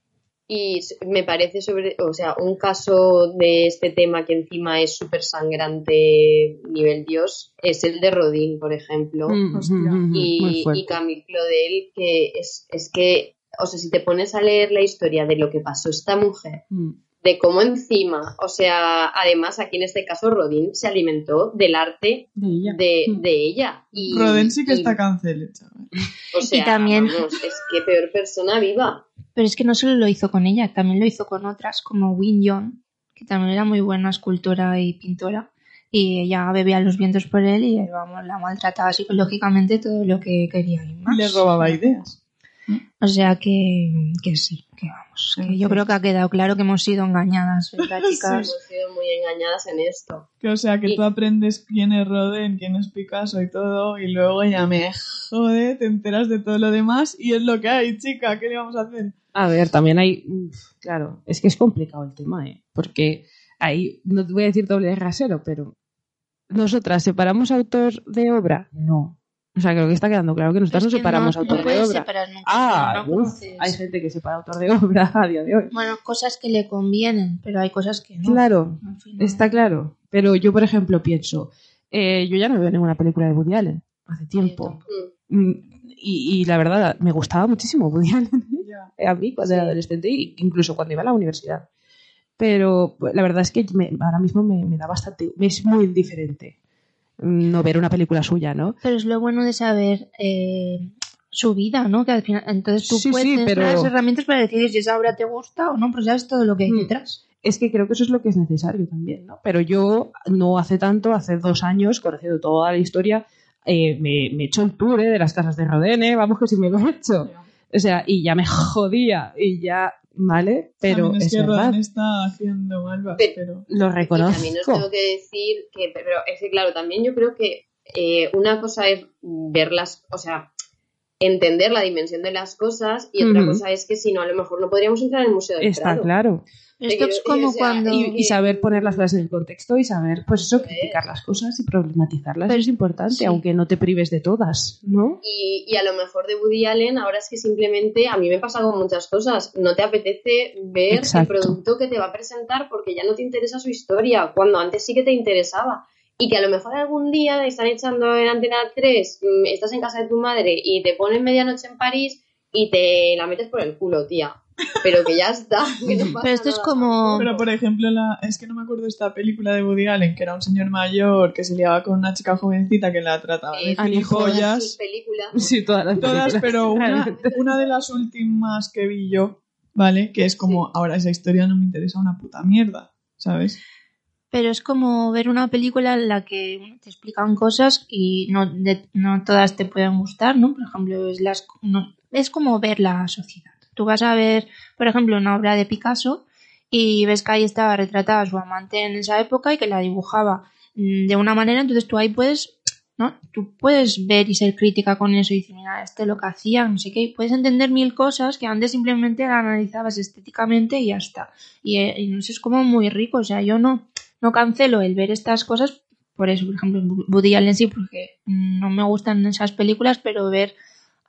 Y me parece sobre, o sea, un caso de este tema que encima es súper sangrante nivel Dios, es el de Rodin, por ejemplo. Mm, Hostia. mm, mm, y, y Camille Claudel, que es, es que, o sea, si te pones a leer la historia de lo que pasó esta mujer, Mm. de cómo encima, o sea, además aquí en este caso Rodin se alimentó del arte De ella. de, Mm. de ella. Y, Roden sí que y- está cancel, chaval. O sea, también- vamos, es que peor persona viva. Pero es que no solo lo hizo con ella, también lo hizo con otras, como Win Young, que también era muy buena escultora y pintora, y ella bebía los vientos por él y vamos, la maltrataba psicológicamente todo lo que quería y más. Le robaba ideas. O sea que, que sí, que vamos. Que yo creo que ha quedado claro que hemos sido engañadas, ¿verdad, chicas? Hemos sido muy engañadas en esto. Que, o sea, que Y- tú aprendes quién es Roden, quién es Picasso y todo, y luego ya me jode, te enteras de todo lo demás y es lo que hay, chica, ¿qué le vamos a hacer? A ver, también hay. Claro, es que es complicado el tema, ¿eh? Porque ahí, no te voy a decir doble rasero, pero. ¿Nosotras separamos autor de obra? No. O sea, creo que está quedando claro que nosotras Es no separamos no, autor no de obra. nunca, Ah, no uf, conoces. hay gente que separa autor de obra a día de hoy. Bueno, cosas que le convienen, pero hay cosas que no. Claro, En fin, no. está claro. Pero yo, por ejemplo, pienso, eh, yo ya no veo ninguna película de Woody Allen hace tiempo. Mm. Y, y la verdad, me gustaba muchísimo Woody Allen a mí cuando era adolescente e incluso cuando iba a la universidad. Pero pues, la verdad es que me- ahora mismo me, me da bastante, me es muy indiferente no ver una película suya, ¿no? Pero es lo bueno de saber eh, su vida, ¿no? Que al final, entonces tú Sí, puedes sí, tener pero- las herramientas para decidir si esa obra te gusta o no, pero sabes todo lo que hay Mm. detrás. Es que creo que eso es lo que es necesario también, ¿no? Pero yo no hace tanto, hace dos años, conociendo toda la historia, eh, me, me he hecho el tour ¿eh? de las casas de Rodene, vamos que sí me lo he hecho. O sea, y ya me jodía, y ya, ¿vale? Pero es, es, que verdad, está haciendo malvas, Pero- pero... lo Y reconozco. también os tengo que decir que, pero es que claro, también yo creo que eh, una cosa es ver las, o sea, entender la dimensión de las cosas y otra cosa es que si no, a lo mejor no podríamos entrar en el Museo del Está Prado. claro. Esto quiero es decir, como o sea, cuando... Y, y saber poner las cosas en el contexto y saber, pues eso, Eso es. criticar las cosas y problematizarlas Pero- es importante, sí. aunque no te prives de todas, ¿no? Y, y a lo mejor de Woody Allen, ahora es que simplemente a mí me pasa con muchas cosas. No te apetece ver Exacto. el producto que te va a presentar porque ya no te interesa su historia, cuando antes sí que te interesaba. Y que a lo mejor algún día están echando en Antena 3, mm, estás en casa de tu madre y te ponen medianoche en París y te la metes por el culo, tía. Pero que ya está. que no pasa Pero esto es como... Pero, por ejemplo, la... es que no me acuerdo de esta película de Woody Allen, que era un señor mayor que se liaba con una chica jovencita que la trataba de Eh, todas películas. Sí, todas las Todas, películas. pero una, una de las últimas que vi yo, ¿vale? Que es como, ahora esa historia no me interesa una puta mierda, ¿sabes? Pero es como ver una película en la que te explican cosas y no, de- no todas te pueden gustar, ¿no? Por ejemplo, es, las, no- es como ver la sociedad. Tú vas a ver, por ejemplo, una obra de Picasso y ves que ahí estaba retratada su amante en esa época y que la dibujaba mm, de una manera, entonces tú ahí puedes, ¿no? Tú puedes ver y ser crítica con eso y decir, mira, este lo que hacía, no sé qué, puedes entender mil cosas que antes simplemente la analizabas estéticamente y ya está. Y, eh, y no sé, es como muy rico, o sea, yo no, no cancelo el ver estas cosas, por eso, por ejemplo, Woody Allen sí, porque no me gustan esas películas, pero ver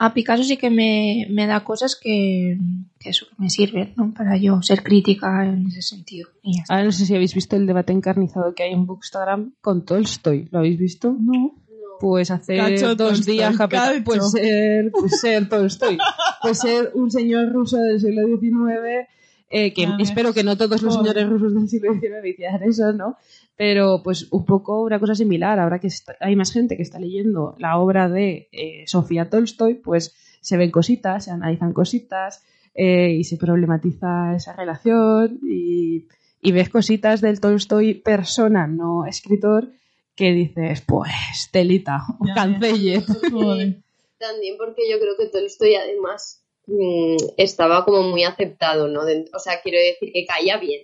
a Picasso sí que me, me da cosas que, que eso me sirven, ¿no? Para yo ser crítica en ese sentido. Y. Ahora no sé si habéis visto el debate encarnizado que hay en Bookstagram con Tolstoy. ¿Lo habéis visto? No. No. Pues hace Cacho dos Tolstoy, días, cacho. pues ser, pues ser Tolstoy. Pues ser un señor ruso del siglo XIX, eh, que espero que no todos los señores rusos del siglo XIX hicieran eso, ¿no? Pero pues un poco una cosa similar. Ahora que está- hay más gente que está leyendo la obra de eh, Sofía Tolstoy, pues se ven cositas, se analizan cositas eh, y se problematiza esa relación y, y ves cositas del Tolstoy persona, no escritor, que dices, pues, telita, Ya cancelle. También porque yo creo que Tolstoy además mm, estaba como muy aceptado, ¿no? O sea, quiero decir que caía bien.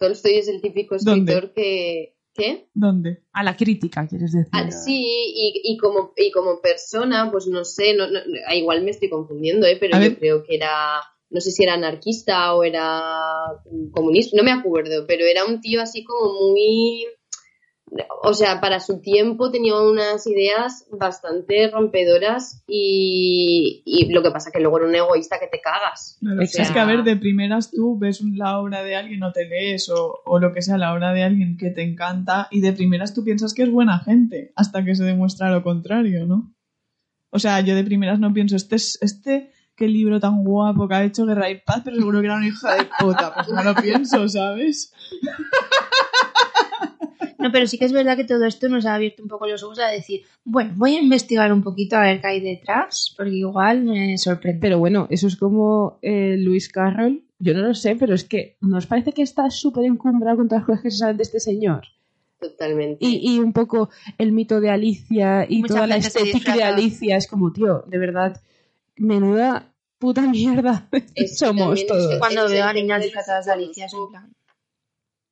Tolstoy es el típico ¿Dónde? escritor que... ¿Qué? ¿Dónde? A la crítica, quieres decir. Ah, sí, y, y como, y como persona, pues no sé, no, no- ah, igual me estoy confundiendo, ¿eh? pero A yo ver. creo que era, no sé si era anarquista o era mm, comunista, no me acuerdo, pero era un tío así como muy... O sea, para su tiempo tenía unas ideas bastante rompedoras y, y lo que pasa que luego era un egoísta que te cagas. Claro, O Es sea, que, a ver, de primeras tú ves la obra de alguien o te lees o, o lo que sea, la obra de alguien que te encanta y de primeras tú piensas que es buena gente hasta que se demuestra lo contrario, ¿no? O sea, yo de primeras no pienso, este es este, qué libro tan guapo que ha hecho Guerra y Paz, pero seguro que era un hijo de puta. Pues no lo pienso, ¿sabes? No, pero sí que es verdad que todo esto nos ha abierto un poco los ojos a decir, bueno, voy a investigar un poquito a ver qué hay detrás, porque igual me sorprende. Pero bueno, eso es como eh, Luis Carroll. Yo no lo sé, pero es que ¿nos parece que está súper encumbrado con todas las cosas que se saben de este señor? Totalmente. Y, y un poco el mito de Alicia y Mucha toda la estética de. Alicia es como, tío, de verdad, menuda puta mierda Es somos todos. es- Cuando es veo a niñas disfrazadas de Alicia es en plan...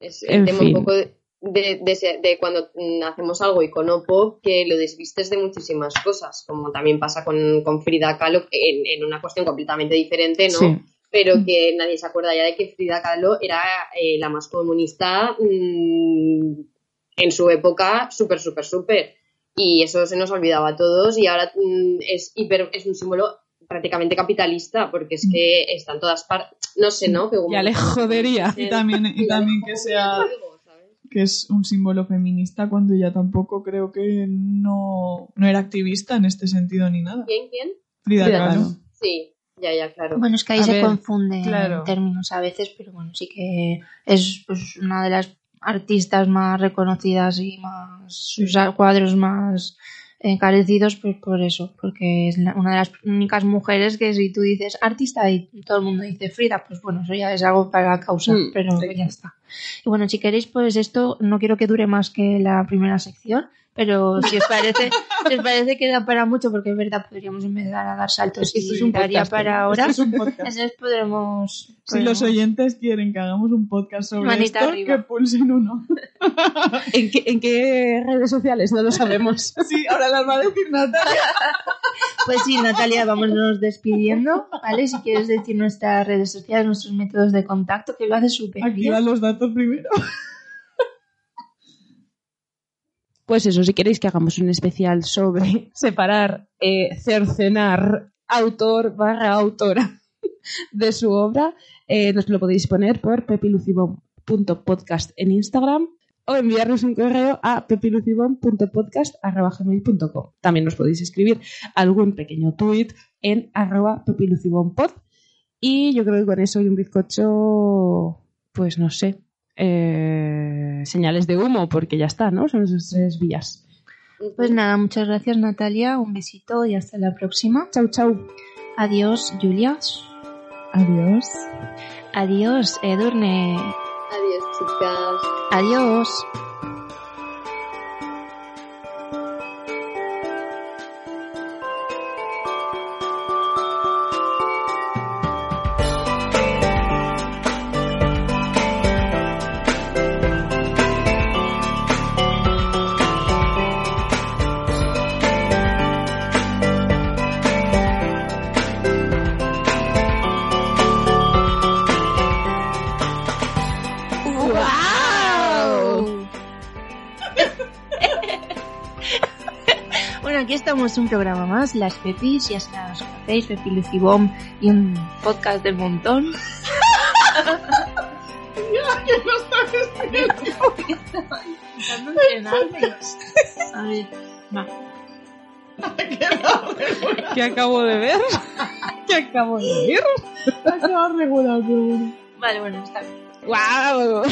Es En el tema fin. un poco de, de, de de cuando mm, hacemos algo icono pop que lo desvistes de muchísimas cosas, como también pasa con, con Frida Kahlo en, en una cuestión completamente diferente, ¿no? Sí. Pero que nadie se acuerda ya de que Frida Kahlo era eh, la más comunista mm, en su época, súper, súper, súper. Y eso se nos olvidaba a todos y ahora mm, es, hiper, es un símbolo prácticamente capitalista porque es que está en todas partes. No sé, ¿no? Que Ya le jodería. Y también, y también que sea que es un símbolo feminista cuando ya tampoco creo que no, no era activista en este sentido ni nada. ¿Quién, quién? Frida Frida Kahlo. Kahlo. Sí, ya, ya, claro. Bueno, es que ahí A se ver, confunden claro. términos a veces, pero bueno, sí que es pues, una de las artistas más reconocidas y más sus cuadros más encarecidos, pues por eso, porque es la- una de las únicas mujeres que si tú dices artista y todo el mundo dice Frida, pues bueno, eso ya es algo para la causa, Mm, pero sí. ya está. Y bueno, si queréis, pues esto no quiero que dure más que la primera sección, pero si os parece, si os parece que da para mucho, porque es verdad, podríamos empezar a dar saltos Esto y es un daría podcast, para Esto ahora. es un podcast. Entonces podremos. Si podremos- los oyentes quieren que hagamos un podcast sobre Manita esto, arriba. que pulsen uno. ¿En qué, en qué redes sociales? No lo sabemos. Sí, ahora las va a decir Natalia. Pues sí, Natalia, vámonos despidiendo, ¿vale? Si quieres decir nuestras redes sociales, nuestros métodos de contacto, que lo haces súper Activa bien. los datos primero. Pues eso, si queréis que hagamos un especial sobre separar, eh, cercenar autor barra autora de su obra, eh, nos lo podéis poner por pepilucibom.podcast en Instagram o enviarnos un correo a pepilucibom.podcast.gmail.com. También nos podéis escribir algún pequeño tweet en arroba pepilucibompod. Y yo creo que con eso y un bizcocho, pues no sé, eh, señales de humo, porque ya está, ¿no? Son esas tres vías. Pues nada, muchas gracias, Natalia. Un besito y hasta la próxima. Chau, chau. Adiós, Julia. Adiós. Adiós, Edurne. Adiós, chicas. Adiós. Un programa más, Las Pepis, ya se las conocéis, Pepi Lucibom y un podcast del montón. Intentando entrenarme. A ver, va. ¿Qué acabo de ver? ¿Qué acabo de ver? Quedado regular. Vale, bueno, está bien. ¡Wow!